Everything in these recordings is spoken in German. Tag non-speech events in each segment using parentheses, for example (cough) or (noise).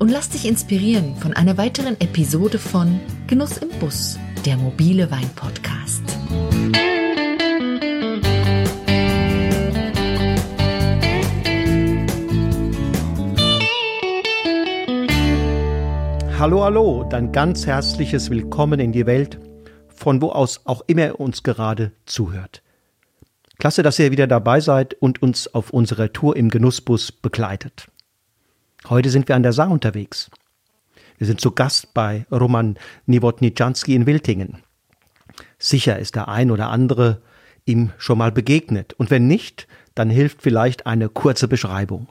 und lass dich inspirieren von einer weiteren Episode von Genuss im Bus, der mobile Wein-Podcast. Hallo, hallo, dein ganz herzliches Willkommen in die Welt, von wo aus auch immer ihr uns gerade zuhört. Klasse, dass ihr wieder dabei seid und uns auf unserer Tour im Genussbus begleitet. Heute sind wir an der Saar unterwegs. Wir sind zu Gast bei Roman Niewodniczanski in Wiltingen. Sicher ist der ein oder andere ihm schon mal begegnet. Und wenn nicht, dann hilft vielleicht eine kurze Beschreibung.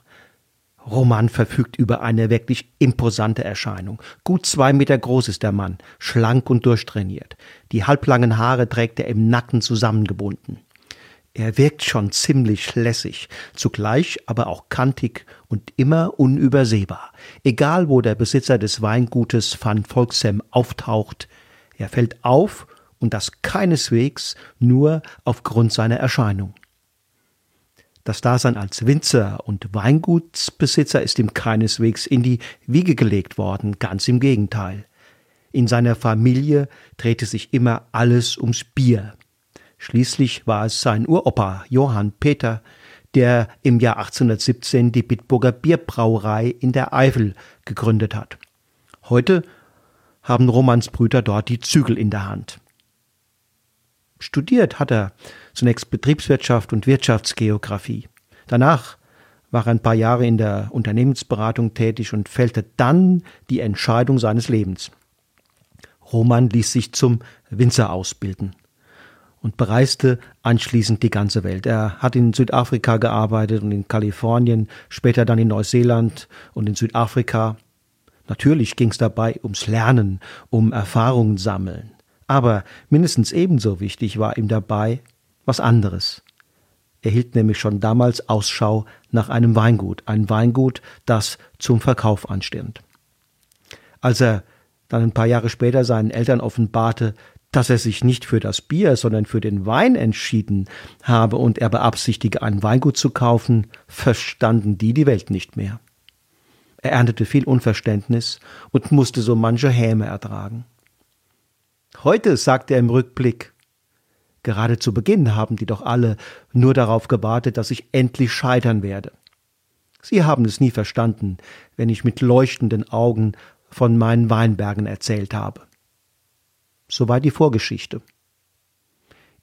Roman verfügt über eine wirklich imposante Erscheinung. Gut zwei Meter groß ist der Mann, schlank und durchtrainiert. Die halblangen Haare trägt er im Nacken zusammengebunden. Er wirkt schon ziemlich lässig, zugleich aber auch kantig und immer unübersehbar. Egal wo der Besitzer des Weingutes Van Volksem auftaucht, er fällt auf und das keineswegs nur aufgrund seiner Erscheinung. Das Dasein als Winzer und Weingutsbesitzer ist ihm keineswegs in die Wiege gelegt worden, ganz im Gegenteil. In seiner Familie drehte sich immer alles ums Bier. Schließlich war es sein Uropa Johann Peter, der im Jahr 1817 die Bitburger Bierbrauerei in der Eifel gegründet hat. Heute haben Romans Brüder dort die Zügel in der Hand. Studiert hat er zunächst Betriebswirtschaft und Wirtschaftsgeographie. Danach war er ein paar Jahre in der Unternehmensberatung tätig und fällte dann die Entscheidung seines Lebens. Roman ließ sich zum Winzer ausbilden und bereiste anschließend die ganze Welt. Er hat in Südafrika gearbeitet und in Kalifornien, später dann in Neuseeland und in Südafrika. Natürlich ging es dabei ums Lernen, um Erfahrungen sammeln. Aber mindestens ebenso wichtig war ihm dabei was anderes. Er hielt nämlich schon damals Ausschau nach einem Weingut, ein Weingut, das zum Verkauf anstand. Als er dann ein paar Jahre später seinen Eltern offenbarte, dass er sich nicht für das Bier, sondern für den Wein entschieden habe und er beabsichtige, ein Weingut zu kaufen, verstanden die die Welt nicht mehr. Er erntete viel Unverständnis und musste so manche Häme ertragen. Heute, sagt er im Rückblick, gerade zu Beginn haben die doch alle nur darauf gewartet, dass ich endlich scheitern werde. Sie haben es nie verstanden, wenn ich mit leuchtenden Augen von meinen Weinbergen erzählt habe. Soweit die Vorgeschichte.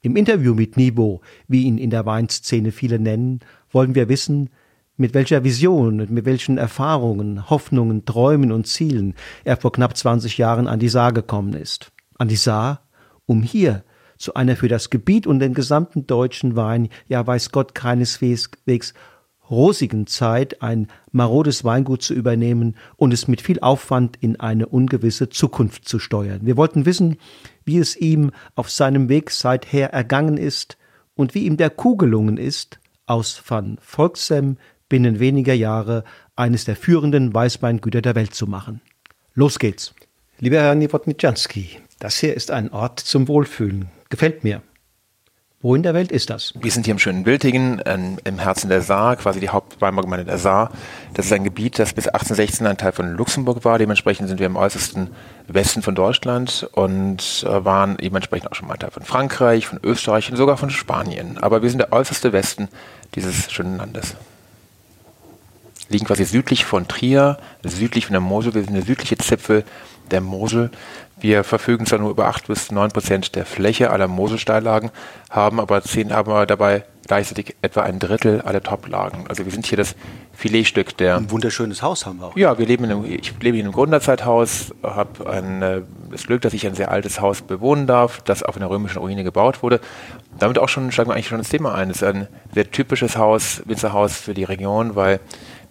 Im Interview mit Nibo, wie ihn in der Weinszene viele nennen, wollen wir wissen, mit welcher Vision mit welchen Erfahrungen, Hoffnungen, Träumen und Zielen er vor knapp 20 Jahren an die Saar gekommen ist an die Saar, um hier zu einer für das Gebiet und den gesamten deutschen Wein, ja weiß Gott keineswegs rosigen Zeit ein marodes Weingut zu übernehmen und es mit viel Aufwand in eine ungewisse Zukunft zu steuern. Wir wollten wissen, wie es ihm auf seinem Weg seither ergangen ist und wie ihm der Kuh gelungen ist, aus Van Volksem binnen weniger Jahre eines der führenden Weißweingüter der Welt zu machen. Los geht's. Lieber Herr Niewodniczanski, das hier ist ein Ort zum Wohlfühlen. Gefällt mir. Wo in der Welt ist das? Wir sind hier im schönen Bültingen, ähm, im Herzen der Saar, quasi die Hauptweinbaugemeinde der Saar. Das ist ein Gebiet, das bis 1816 ein Teil von Luxemburg war. Dementsprechend sind wir im äußersten Westen von Deutschland und äh, waren dementsprechend auch schon mal ein Teil von Frankreich, von Österreich und sogar von Spanien. Aber wir sind der äußerste Westen dieses schönen Landes. Liegen quasi südlich von Trier, südlich von der Mosel. Wir sind der südliche Zipfel der Mosel. Wir verfügen zwar nur über 8 bis 9 Prozent der Fläche aller Moselsteillagen, haben aber, 10, haben aber dabei gleichzeitig etwa ein Drittel aller Toplagen. Also wir sind hier das Filetstück der... Ein wunderschönes Haus haben wir auch. Ja, wir leben in einem, ich lebe in einem Gründerzeithaus, habe ein, äh, das Glück, dass ich ein sehr altes Haus bewohnen darf, das auf einer römischen Ruine gebaut wurde. Damit auch schon steigen wir eigentlich schon ins Thema ein. Es ist ein sehr typisches Haus, Winzerhaus für die Region, weil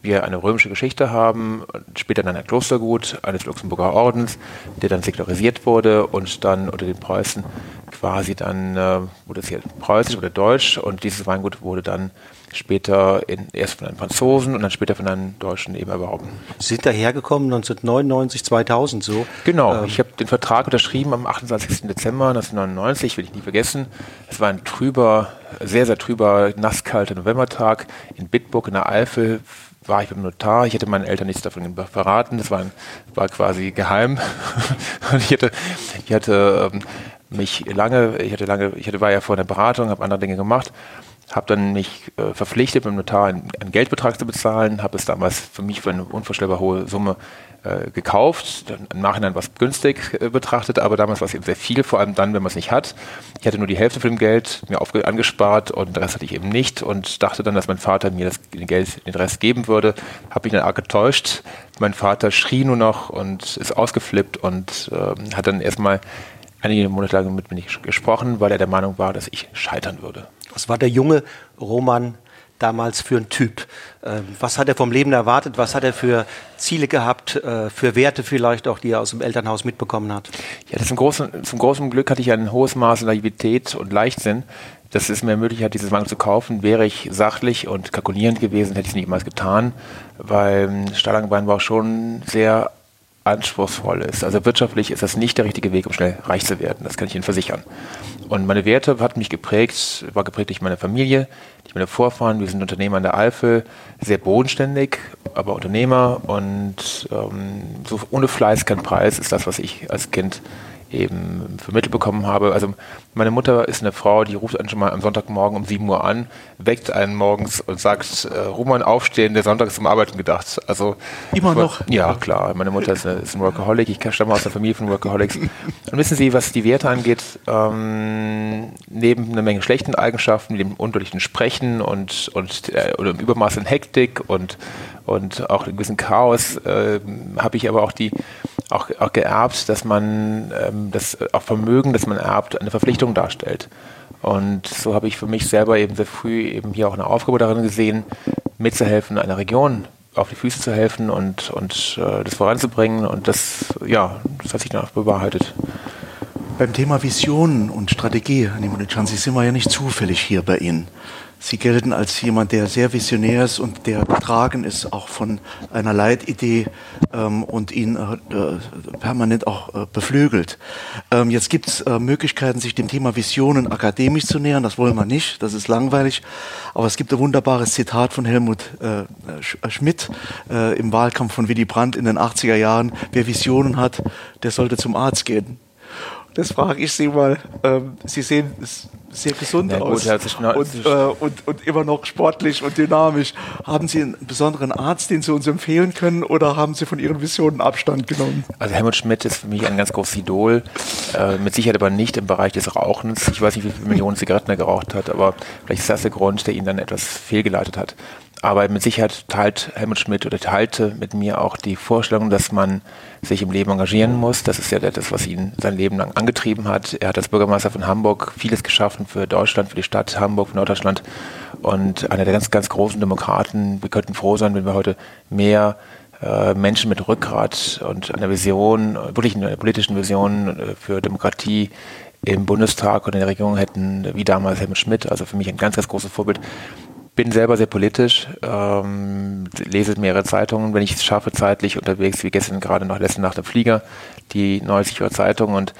wir eine römische Geschichte haben, später dann ein Klostergut eines Luxemburger Ordens, der dann säkularisiert wurde und dann unter den Preußen quasi dann, äh, wurde es hier preußisch oder deutsch und dieses Weingut wurde dann später in, erst von einem Franzosen und dann später von einem Deutschen eben erworben. Sie sind dahergekommen 1999, 2000 so? Genau, ähm. ich habe den Vertrag unterschrieben am 28. Dezember 1999, will ich nie vergessen. Es war ein trüber, sehr, sehr trüber, nasskalter Novembertag in Bitburg in der Eifel war ich beim Notar. Ich hätte meinen Eltern nichts davon verraten. Das war, war quasi geheim. (laughs) und ich hatte, ich hatte ähm, mich lange, ich hatte lange, ich hatte, war ja vor der Beratung, habe andere Dinge gemacht habe dann mich äh, verpflichtet, beim Notar einen, Geldbetrag zu bezahlen, habe es damals für mich für eine unvorstellbar hohe Summe äh, gekauft, im Nachhinein was günstig äh, betrachtet, aber damals war es eben sehr viel, vor allem dann, wenn man es nicht hat. Ich hatte nur die Hälfte von dem Geld mir angespart und den Rest hatte ich eben nicht und dachte dann, dass mein Vater mir das Geld, den Rest geben würde. Habe mich dann arg getäuscht. Mein Vater schrie nur noch und ist ausgeflippt und ähm, hat dann erstmal einige Monate lang mit mir nicht gesprochen, weil er der Meinung war, dass ich scheitern würde. Was war der junge Roman damals für ein Typ? Ähm, was hat er vom Leben erwartet? Was hat er für Ziele gehabt, äh, für Werte vielleicht auch, die er aus dem Elternhaus mitbekommen hat? Ja, zum großen, zum großen Glück hatte ich ein hohes Maß an Naivität und Leichtsinn. dass es mir ermöglicht hat, dieses Mangel zu kaufen. Wäre ich sachlich und kalkulierend gewesen, hätte ich es niemals getan, weil Stalangenweinbau schon sehr anspruchsvoll ist. Also wirtschaftlich ist das nicht der richtige Weg, um schnell reich zu werden. Das kann ich Ihnen versichern. Und meine Werte hat mich geprägt, war geprägt durch meine Familie, durch meine Vorfahren. Wir sind Unternehmer in der Eifel, sehr bodenständig, aber Unternehmer und ähm, so ohne Fleiß kein Preis ist das, was ich als Kind eben vermittelt bekommen habe. Also meine Mutter ist eine Frau, die ruft einen schon mal am Sonntagmorgen um 7 Uhr an, weckt einen morgens und sagt, äh, Roman aufstehen, der Sonntag ist zum Arbeiten gedacht. Also immer noch? Ja, klar. Meine Mutter ist, eine, ist ein Workaholic, ich stamme aus der Familie von Workaholics. Und wissen Sie, was die Werte angeht, ähm, neben einer Menge schlechten Eigenschaften, dem undeutlichen Sprechen und, und äh, oder im Übermaß in Hektik und, und auch ein gewissen Chaos, äh, habe ich aber auch die auch, auch geerbt, dass man ähm, das auch Vermögen, das man erbt, eine Verpflichtung darstellt. Und so habe ich für mich selber eben sehr früh eben hier auch eine Aufgabe darin gesehen, mitzuhelfen, einer Region auf die Füße zu helfen und, und äh, das voranzubringen. Und das, ja, das hat sich dann auch bewahrheitet. Beim Thema Visionen und Strategie, Herr Nimonitschanzi, sind wir ja nicht zufällig hier bei Ihnen. Sie gelten als jemand, der sehr visionär ist und der getragen ist auch von einer Leitidee ähm, und ihn äh, äh, permanent auch äh, beflügelt. Ähm, jetzt gibt es äh, Möglichkeiten, sich dem Thema Visionen akademisch zu nähern. Das wollen wir nicht, das ist langweilig. Aber es gibt ein wunderbares Zitat von Helmut äh, Sch äh, Schmidt im Wahlkampf von Willy Brandt in den 80er Jahren. Wer Visionen hat, der sollte zum Arzt gehen. Das frage ich Sie mal. Ähm, Sie sehen sehr gesund gut, aus und, äh, und, und, immer noch sportlich und dynamisch. Haben Sie einen besonderen Arzt, den Sie uns empfehlen können oder haben Sie von Ihren Visionen Abstand genommen? Also Helmut Schmidt ist für mich ein ganz großes Idol. Äh, mit Sicherheit aber nicht im Bereich des Rauchens. Ich weiß nicht, wie viele Millionen Zigaretten er geraucht hat, aber vielleicht ist das der Grund, der ihn dann etwas fehlgeleitet hat. Aber mit Sicherheit teilt Helmut Schmidt oder teilte mit mir auch die Vorstellung, dass man sich im Leben engagieren muss. Das ist ja das, was ihn sein Leben lang angetrieben hat. Er hat als Bürgermeister von Hamburg vieles geschaffen für Deutschland, für die Stadt Hamburg, für Norddeutschland und einer der ganz, ganz großen Demokraten. Wir könnten froh sein, wenn wir heute mehr äh, Menschen mit Rückgrat und einer Vision, wirklich einer politischen Vision äh, für Demokratie im Bundestag und in der Regierung hätten, wie damals Helmut Schmidt. Also für mich ein ganz, ganz großes Vorbild bin selber sehr politisch, ähm, lese mehrere Zeitungen, wenn ich es schaffe, zeitlich unterwegs, wie gestern gerade noch letzte Nacht im Flieger, die Neue Sicherer Zeitung und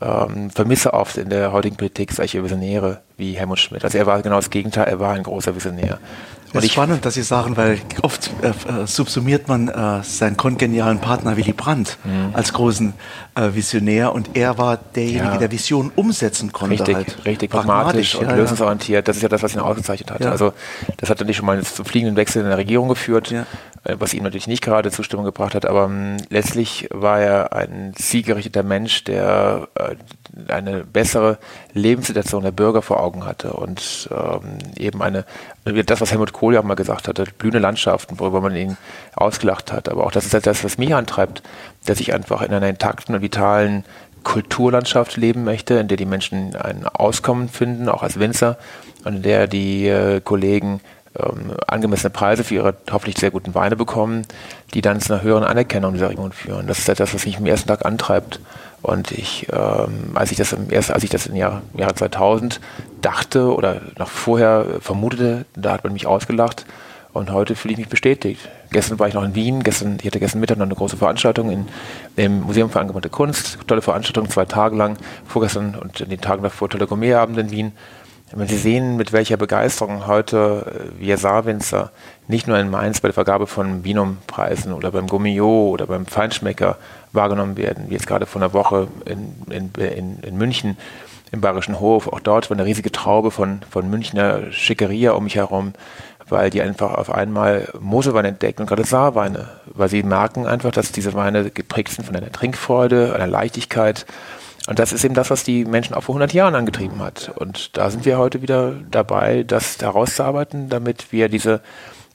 ähm, vermisse oft in der heutigen Politik solche Visionäre wie Helmut Schmidt. Also er war genau das Gegenteil, er war ein großer Visionär. Das ist spannend, dass Sie sagen, weil oft äh, äh, subsumiert man äh, seinen kongenialen Partner Willy Brandt mhm. als großen äh, Visionär und er war derjenige, ja. der Visionen umsetzen konnte. Richtig, halt. richtig pragmatisch, und ja, lösungsorientiert. Das ist ja das, was ihn ausgezeichnet hat. Ja. Also das hat natürlich schon mal zum fliegenden Wechsel in der Regierung geführt, äh, was ihm natürlich nicht gerade Zustimmung gebracht hat, aber mh, letztlich war er ein zielgerichteter Mensch, der äh, eine bessere Lebenssituation der Bürger vor Augen hatte und ähm, eben eine, das, was Helmut Kohl ja auch mal gesagt hatte, blühende Landschaften, worüber man ihn ausgelacht hat. Aber auch das ist halt das, was mich antreibt, dass ich einfach in einer intakten und vitalen Kulturlandschaft leben möchte, in der die Menschen ein Auskommen finden, auch als Winzer, und in der die äh, Kollegen ähm, angemessene Preise für ihre hoffentlich sehr guten Weine bekommen, die dann zu einer höheren Anerkennung dieser Region führen. Das ist etwas, was mich am ersten Tag antreibt. Und ich, ähm, als ich das im erst, als ich das im Jahr, im Jahr 2000 dachte oder noch vorher vermutete, da hat man mich ausgelacht. Und heute fühle ich mich bestätigt. Gestern war ich noch in Wien. Gestern, ich hatte gestern Mittag noch eine große Veranstaltung in, im Museum für angewandte Kunst. Tolle Veranstaltung, zwei Tage lang. Vorgestern und in den Tagen davor tolle Gourmetabende in Wien. Wenn Sie sehen, mit welcher Begeisterung heute äh, wir Saarwinzer nicht nur in Mainz bei der Vergabe von Binum-Preisen oder beim Gourmillot oder beim Feinschmecker wahrgenommen werden, wie jetzt gerade vor einer Woche in, in, in, in München im Bayerischen Hof, auch dort war eine riesige Traube von, von Münchner Schickeria um mich herum, weil die einfach auf einmal Moselwein entdecken und gerade Saarweine, weil sie merken einfach, dass diese Weine geprägt sind von einer Trinkfreude, einer Leichtigkeit, und das ist eben das, was die Menschen auch vor 100 Jahren angetrieben hat. Und da sind wir heute wieder dabei, das herauszuarbeiten, damit wir diese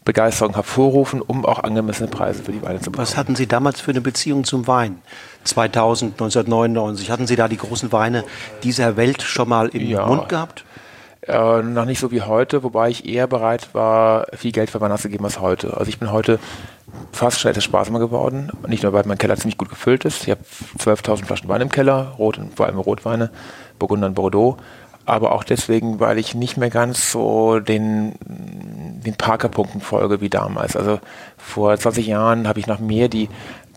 Begeisterung hervorrufen, um auch angemessene Preise für die Weine zu bekommen. Was hatten Sie damals für eine Beziehung zum Wein? 2000, 1999, hatten Sie da die großen Weine dieser Welt schon mal im ja. Mund gehabt? Äh, noch nicht so wie heute, wobei ich eher bereit war, viel Geld für Wein auszugeben als heute. Also ich bin heute fast schon etwas sparsamer geworden. Nicht nur, weil mein Keller ziemlich gut gefüllt ist. Ich habe 12.000 Flaschen Wein im Keller, Rot vor allem Rotweine, Burgunder und Bordeaux. Aber auch deswegen, weil ich nicht mehr ganz so den, den Parkerpunkten folge wie damals. Also vor 20 Jahren habe ich noch mehr die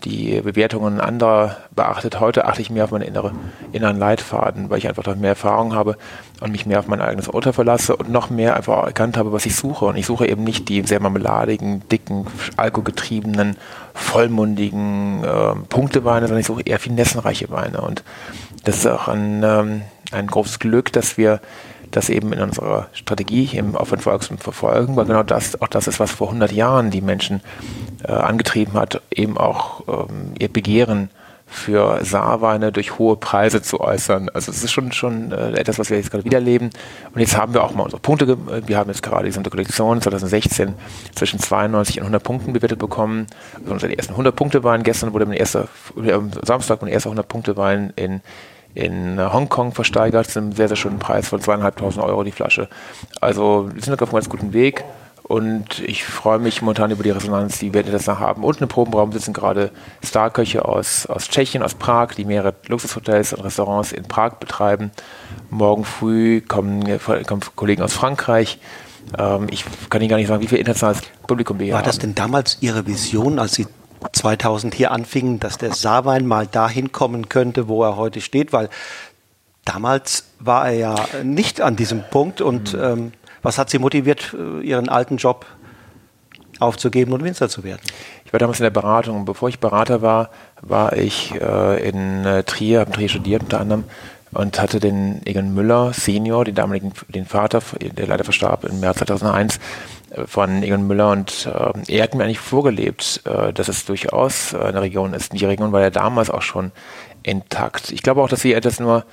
die Bewertungen anderer beachtet. Heute achte ich mehr auf meine innere, inneren Leitfaden, weil ich einfach noch mehr Erfahrung habe und mich mehr auf mein eigenes Urteil verlasse und noch mehr einfach erkannt habe, was ich suche. Und ich suche eben nicht die sehr marmeladigen, dicken, alkoholgetriebenen, vollmundigen äh, Punkteweine, sondern ich suche eher finessenreiche Weine. Und das ist auch ein, ähm, ein großes Glück, dass wir das eben in unserer Strategie im Aufwand Volksmund verfolgen, weil genau das auch das ist, was vor 100 Jahren die Menschen äh, angetrieben hat, eben auch ähm, ihr Begehren für Saarweine durch hohe Preise zu äußern. Also es ist schon, schon äh, etwas, was wir jetzt gerade wieder leben. Und jetzt haben wir auch mal unsere Punkte, wir haben jetzt gerade diese Kollektion 2016 zwischen 92 und 100 Punkten bewertet bekommen. Also unsere ersten 100 Punkte Wein. Gestern wurde mein erster, am Samstag mein erster 100 Punkte Wein in in Hongkong versteigert, zu einem sehr, sehr schönen Preis von zweieinhalbtausend Euro die Flasche. Also wir sind auf einem ganz guten Weg und ich freue mich momentan über die Resonanz, die wir das haben. Und im Probenraum sitzen gerade Starköche aus, aus Tschechien, aus Prag, die mehrere Luxushotels und Restaurants in Prag betreiben. Morgen früh kommen, kommen Kollegen aus Frankreich. Ähm, ich kann Ihnen gar nicht sagen, wie viel internationales Publikum wir hier War haben. War das denn damals Ihre Vision, als Sie 2000 hier anfingen, dass der Saarwein mal dahin kommen könnte, wo er heute steht, weil damals war er ja nicht an diesem Punkt. Und mhm. ähm, was hat Sie motiviert, äh, Ihren alten Job aufzugeben und Winzer zu werden? Ich war damals in der Beratung. Und bevor ich Berater war, war ich äh, in äh, Trier, habe in Trier studiert unter anderem und hatte den Egon Müller, Senior, den damaligen, den Vater, der leider verstarb im März 2001, von Egon Müller und äh, er hat mir eigentlich vorgelebt, äh, dass es durchaus eine Region ist. Die Region war ja damals auch schon intakt. Ich glaube auch, dass sie etwas nur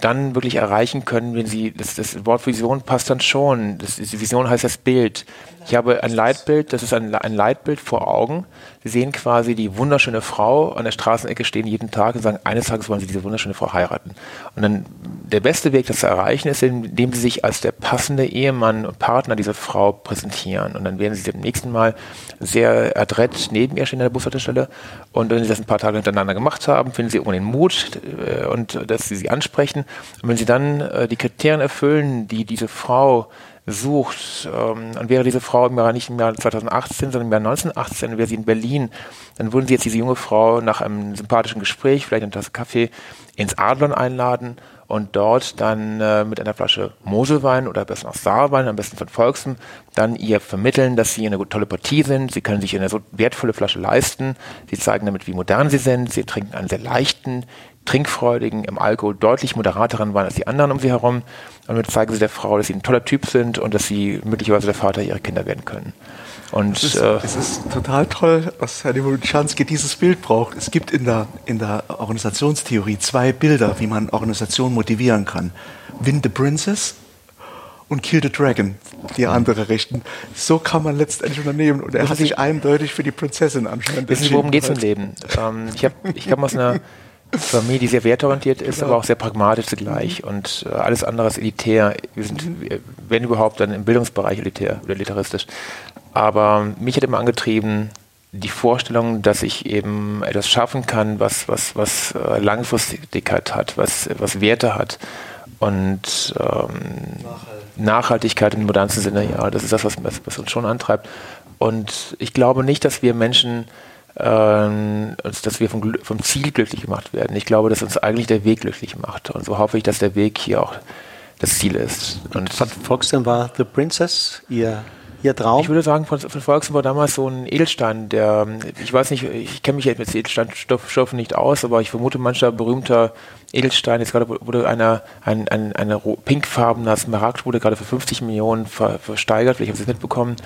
dann wirklich erreichen können, wenn sie, das, das Wort Vision passt dann schon. Das, die Vision heißt das Bild. Ich habe ein Leitbild, das ist ein, ein Leitbild vor Augen. Sehen quasi die wunderschöne Frau an der Straßenecke stehen jeden Tag und sagen, eines Tages wollen sie diese wunderschöne Frau heiraten. Und dann der beste Weg, das zu erreichen, ist, indem sie sich als der passende Ehemann und Partner dieser Frau präsentieren. Und dann werden sie dem nächsten Mal sehr adrett neben ihr stehen an der Bushaltestelle. Und wenn sie das ein paar Tage hintereinander gemacht haben, finden sie irgendwann den Mut äh, und dass sie sie ansprechen. Und wenn sie dann äh, die Kriterien erfüllen, die diese Frau sucht, ähm, dann wäre diese Frau im Jahr, nicht im Jahr 2018, sondern im Jahr 1918, wäre sie in Berlin, dann würden sie jetzt diese junge Frau nach einem sympathischen Gespräch, vielleicht eine Tasse Kaffee, ins Adlon einladen und dort dann äh, mit einer Flasche Moselwein oder besser noch Saarwein, am besten von Volksem, dann ihr vermitteln, dass sie eine tolle Partie sind. Sie können sich eine so wertvolle Flasche leisten. Sie zeigen damit, wie modern sie sind. Sie trinken einen sehr leichten, trinkfreudigen, im Alkohol deutlich moderateren Wein als die anderen um sie herum. Und damit zeigen sie der Frau, dass sie ein toller Typ sind und dass sie möglicherweise der Vater ihrer Kinder werden können. Und, es, ist, äh, es ist total toll, was Herr Demolczanski dieses Bild braucht. Es gibt in der, in der Organisationstheorie zwei Bilder, wie man Organisationen motivieren kann. Win the Princess und Kill the Dragon, die andere richten. So kann man letztendlich unternehmen. Und er hat sich eindeutig für die Prinzessin anscheinend Wissen Sie, worum geht es im Leben? Ähm, ich, hab, ich komme aus einer Familie, die sehr wertorientiert ist, aber auch sehr pragmatisch zugleich. Und äh, alles andere ist elitär. Wir sind, wir- wenn überhaupt, dann im Bildungsbereich elitär oder elitaristisch. Aber mich hat immer angetrieben, die Vorstellung, dass ich eben etwas schaffen kann, was, was, was äh, Langfristigkeit hat, was, was Werte hat. Und ähm, Nachhaltigkeit im modernsten Sinne, ja, das ist das, was, was uns schon antreibt. Und ich glaube nicht, dass wir Menschen, ähm, dass wir vom, vom Ziel glücklich gemacht werden. Ich glaube, dass uns eigentlich der Weg glücklich macht. Und so hoffe ich, dass der Weg hier auch das Ziel ist. Und Von Volkstein war The Princess Ihr, Ihr Traum? ich würde sagen, von, von Volksen war damals so ein Edelstein, der, ich weiß nicht, ich kenne mich jetzt mit Edelsteinstoffen nicht aus, aber ich vermute, mancher berühmter Edelstein, jetzt gerade wurde einer, ein, ein, eine pinkfarbener Smaragd wurde gerade für 50 Millionen ver, versteigert, vielleicht haben Sie es mitbekommen.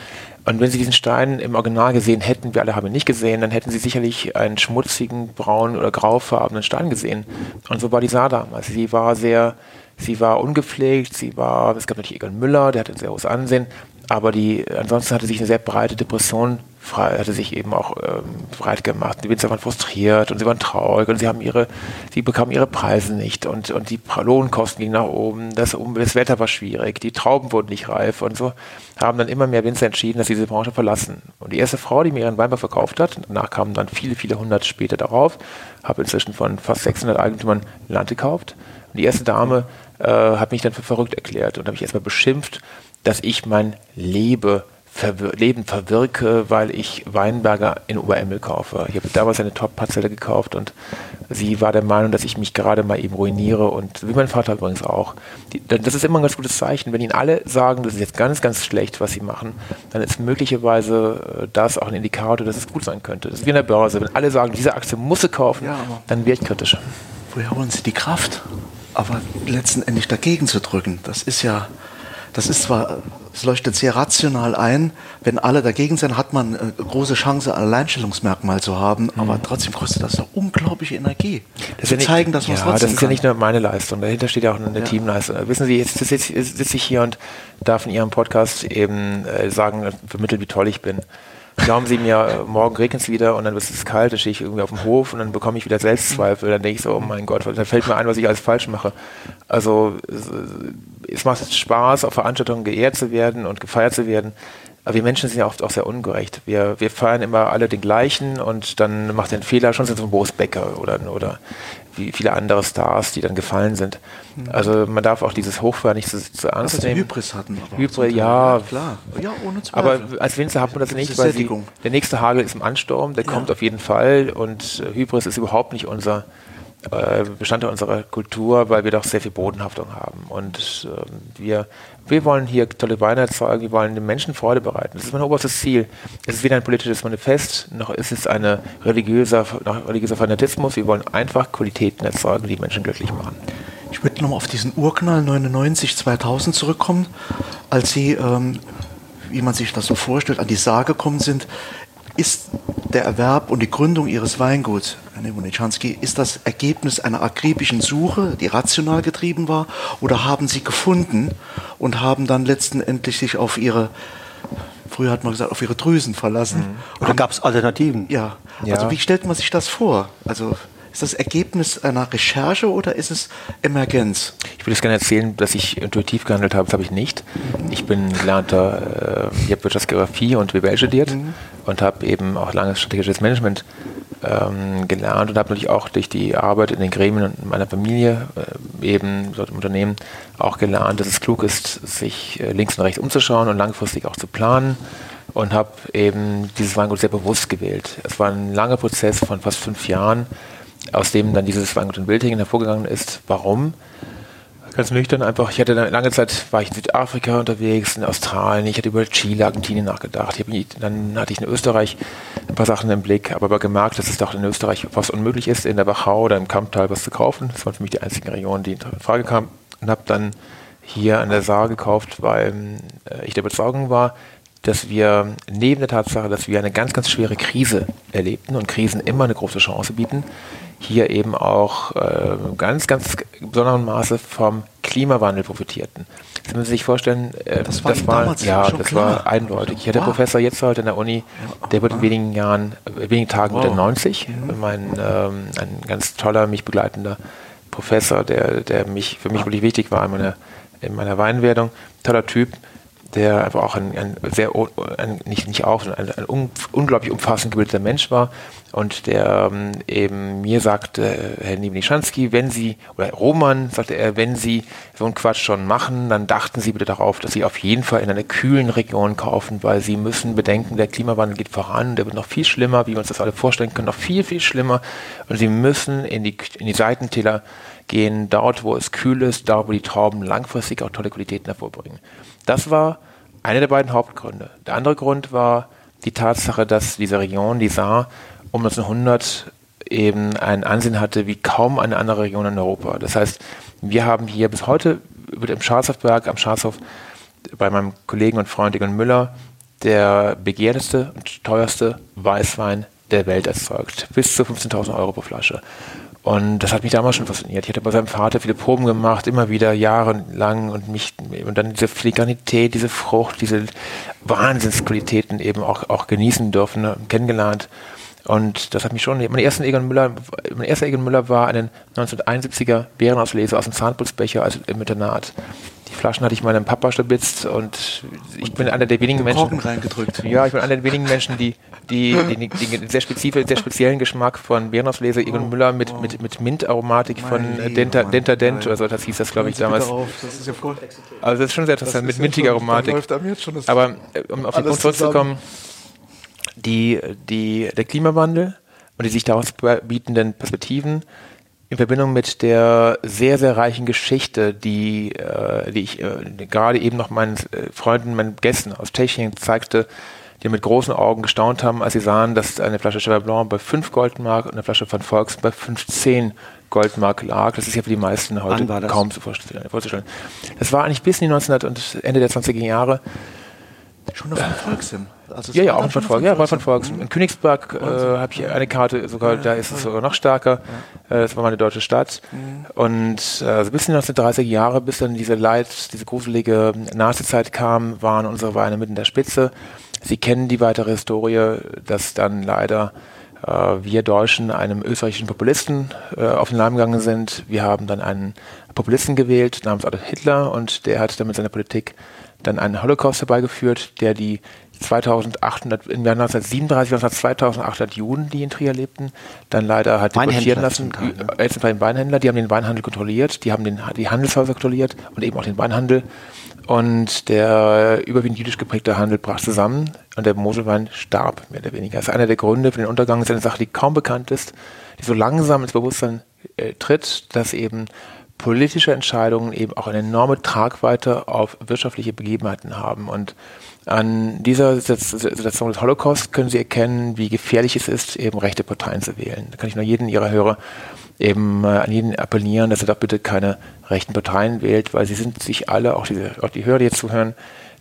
Und wenn Sie diesen Stein im Original gesehen hätten, wir alle haben ihn nicht gesehen, dann hätten Sie sicherlich einen schmutzigen, braun- oder graufarbenen Stein gesehen. Und so war die Saar damals. Sie war sehr, sie war ungepflegt, sie war, es gab natürlich Egon Müller, der hatte ein sehr hohes Ansehen, aber die, ansonsten hatte sich eine sehr breite Depression hatte sich eben auch ähm, breit gemacht. Die Winzer waren frustriert und sie waren traurig und sie haben ihre, sie bekamen ihre Preise nicht und, und die Lohnkosten gingen nach oben, das, das Wetter war schwierig, die Trauben wurden nicht reif und so haben dann immer mehr Winzer entschieden, dass sie diese Branche verlassen. Und die erste Frau, die mir ihren Weinbau verkauft hat, danach kamen dann viele, viele hundert später darauf, habe inzwischen von fast 600 Eigentümern Land gekauft. Und die erste Dame äh, hat mich dann für verrückt erklärt und habe mich erstmal beschimpft, dass ich mein Lebe verwir Leben verwirke, weil ich Weinberger in Oberemmel kaufe. Ich habe damals eine Top-Parzelle gekauft und sie war der Meinung, dass ich mich gerade mal eben ruiniere und wie mein Vater übrigens auch. Die, das ist immer ein ganz gutes Zeichen. Wenn Ihnen alle sagen, das ist jetzt ganz, ganz schlecht, was Sie machen, dann ist möglicherweise äh, das auch ein Indikator, dass es gut sein könnte. Das ist wie in der Börse. Wenn alle sagen, diese Aktie muss sie kaufen, Ja, dann werde ich kritisch. Woher holen Sie die Kraft? Aber letztendlich dagegen zu drücken, das ist ja, das ist zwar, es leuchtet sehr rational ein, wenn alle dagegen sind, hat man eine große Chance, ein Alleinstellungsmerkmal zu haben, aber trotzdem kostet das eine unglaubliche Energie. Das ja zeigen, nicht, dass man es ja, trotzdem das ist kann. ja nicht nur meine Leistung, dahinter steht ja auch eine Ja. Teamleistung. Wissen Sie, jetzt sitze ich, hier und darf in Ihrem Podcast eben äh, sagen, äh, vermitteln, wie toll ich bin. Glauben Sie mir, äh, morgen regnet es wieder und dann wird es kalt, dann stehe ich irgendwie auf dem Hof und dann bekomme ich wieder Selbstzweifel. Dann denke ich so, oh mein Gott, dann fällt mir ein, was ich alles falsch mache. Also es, macht Spaß, auf Veranstaltungen geehrt zu werden und gefeiert zu werden. Aber wir Menschen sind ja oft auch sehr ungerecht. Wir, wir feiern immer alle den gleichen und dann macht den Fehler schon so ein Boris Becker oder, oder wie viele andere Stars, die dann gefallen sind. Also man darf auch dieses Hochfeiern nicht zu, zu ernst sie nehmen. Hybris hatten. aber Hybris, Teil. ja. klar. Ja, ohne Zweifel. Aber als Winzer hat man das Das nicht, weil sie, der nächste Hagel ist im Ansturm, der kommt auf jeden Fall und äh, Hybris ist überhaupt nicht unser äh, Bestandteil unserer Kultur, weil wir doch sehr viel Bodenhaftung haben. Und ähm, wir, wir wollen hier tolle Weine erzeugen, wir wollen den Menschen Freude bereiten. Das ist mein oberstes Ziel. Es ist weder ein politisches Manifest, noch ist es eine religiöser, religiöser Fanatismus. Wir wollen einfach Qualitäten erzeugen, die Menschen glücklich machen. Ich würde nochmal auf diesen Urknall 99, 2000 zurückkommen, als Sie, ähm, wie man sich das so vorstellt, an die Saar gekommen sind. Ist der Erwerb und die Gründung Ihres Weinguts, Herr Nemonichanski, ist das Ergebnis einer akribischen Suche, die rational getrieben war, oder haben Sie gefunden und haben dann letztendlich sich auf Ihre, früher hat man gesagt, auf Ihre Drüsen verlassen? Oder gab es Alternativen? Ja. Ja. also wie stellt man sich das vor? Also ist das Ergebnis einer Recherche oder ist es Emergenz? Ich würde es gerne erzählen, dass ich intuitiv gehandelt habe, das habe ich nicht. Ich bin gelernter, äh, ich habe Wirtschaftsgeografie und BWL studiert und habe eben auch langes strategisches Management ähm, gelernt und habe natürlich auch durch die Arbeit in den Gremien und meiner Familie äh, eben dort im Unternehmen auch gelernt, dass es klug ist, sich äh, links und rechts umzuschauen und langfristig auch zu planen und habe eben dieses Weingut sehr bewusst gewählt. Es war ein langer Prozess von fast fünf Jahren, aus dem dann dieses Weingut in Wildingen hervorgegangen ist. Warum? Ganz nüchtern einfach. Ich hatte dann lange Zeit war ich in Südafrika unterwegs, in Australien. Ich hatte über Chile, Argentinien nachgedacht. Ich dann hatte ich in Österreich ein paar Sachen im Blick, aber, aber gemerkt, dass es doch in Österreich fast unmöglich ist, in der Wachau oder im Kamptal was zu kaufen. Das waren für mich die einzigen Regionen, die in Frage kamen. Und habe dann hier an der Saar gekauft, weil äh, ich der Überzeugung war, dass wir neben der Tatsache, dass wir eine ganz, ganz schwere Krise erlebten und Krisen immer eine große Chance bieten, hier eben auch äh, ganz, ganz besonderem Maße vom Klimawandel profitierten. Sie müssen sich vorstellen, äh, das war, das war ja, das klar. war eindeutig. Ich hatte wow. Professor jetzt heute in der Uni, der wird in wenigen Jahren, äh, wenigen Tagen wow. 90. Mhm. Mein, ähm, ein ganz toller, mich begleitender Professor, der, der mich, für mich wirklich wichtig war in meiner, in meiner Weinwerdung. Toller Typ der einfach auch ein, ein sehr, ein, nicht, nicht auch, ein, ein un, unglaublich umfassend gebildeter Mensch war und der ähm, eben mir sagte, Herr Niewnischanski, wenn Sie, oder Roman, sagte er, wenn Sie so einen Quatsch schon machen, dann dachten Sie bitte darauf, dass Sie auf jeden Fall in einer kühlen Region kaufen, weil Sie müssen bedenken, der Klimawandel geht voran, der wird noch viel schlimmer, wie wir uns das alle vorstellen können, noch viel, viel schlimmer und Sie müssen in die, in die Seitentäler gehen, dort, wo es kühl ist, dort, wo die Trauben langfristig auch tolle Qualitäten hervorbringen. Das war einer der beiden Hauptgründe. Der andere Grund war die Tatsache, dass diese Region, die Saar, um 1900 eben ein Ansehen hatte wie kaum eine andere Region in Europa. Das heißt, wir haben hier bis heute im Schwarzhofberg, am Schwarzhof, bei meinem Kollegen und Freund Egon Müller, der begehrteste und teuerste Weißwein der Welt erzeugt. Bis zu 15.000 Euro pro Flasche. Und das hat mich damals schon fasziniert. Ich hatte bei seinem Vater viele Proben gemacht, immer wieder jahrelang und mich und dann diese Filiganität, diese Frucht, diese Wahnsinnsqualitäten eben auch, auch genießen dürfen, ne, kennengelernt. Und das hat mich schon, mein erster Egon Müller, mein erster Egon Müller war ein 1971er Bärenauslese aus dem Zahnputzbecher als im Internat. Die Flaschen hatte ich meinem Papa stibitzt und ich bin einer der wenigen Menschen. reingedrückt. Ja, ich bin einer der wenigen Menschen, die, die, die, die den sehr, spezifisch, sehr speziellen Geschmack von Bärenauslese Egon oh, Müller mit, oh. mit, mit Mintaromatik von Denta, Denta Dent oder so, das hieß das, glaube ich, damals. Das ist ja voll. Also das ist schon sehr interessant, mit mintiger Aromatik. Aber äh, um auf den Punkt zurückzukommen, die, die, der Klimawandel und die sich daraus bietenden Perspektiven in Verbindung mit der sehr, sehr reichen Geschichte, die, äh, die ich äh, gerade eben noch meinen äh, Freunden, meinen Gästen aus Tschechien zeigte, die mit großen Augen gestaunt haben, als sie sahen, dass eine Flasche Cheval Blanc bei 5 Goldmark und eine Flasche von Volks bei 15 Goldmark lag. Das ist ja für die meisten heute kaum zu vorzustellen. Das war eigentlich bis in die 1900 und Ende der 20er Jahre Schon noch von Volksim. Also ja, ja, auch von Volksim. Ja, war von Volksim. Mhm. In Königsberg äh, habe ich eine Karte, sogar da ist es sogar noch stärker. Ja. Äh, das war meine deutsche Stadt. Mhm. Und äh, also bis in die 1930er Jahre, bis dann diese Leid, diese gruselige Nazizeit kam, waren unsere Weine mitten in der Spitze. Sie kennen die weitere Historie, dass dann leider äh, wir Deutschen einem österreichischen Populisten äh, auf den Leim gegangen sind. Wir haben dann einen Populisten gewählt namens Adolf Hitler und der hat dann mit seiner Politik dann einen Holocaust herbeigeführt, der die 2800, im Jahr 1937 waren es 2800 Juden, die in Trier lebten, dann leider hat deportieren lassen. Jetzt sind wir den Weinhändler, die haben den Weinhandel kontrolliert, die haben den, die Handelshäuser kontrolliert und eben auch den Weinhandel. Und der überwiegend jüdisch geprägte Handel brach zusammen und der Moselwein starb, mehr oder weniger. Das ist einer der Gründe für den Untergang, das ist eine Sache, die kaum bekannt ist, die so langsam ins Bewusstsein äh, tritt, dass eben politische Entscheidungen eben auch eine enorme Tragweite auf wirtschaftliche Begebenheiten haben. Und an dieser Situation des Holocaust können Sie erkennen, wie gefährlich es ist, eben rechte Parteien zu wählen. Da kann ich nur jeden Ihrer Hörer eben äh, an jeden appellieren, dass er doch bitte keine rechten Parteien wählt, weil sie sind sich alle, auch, diese, auch die Hörer, die jetzt zuhören,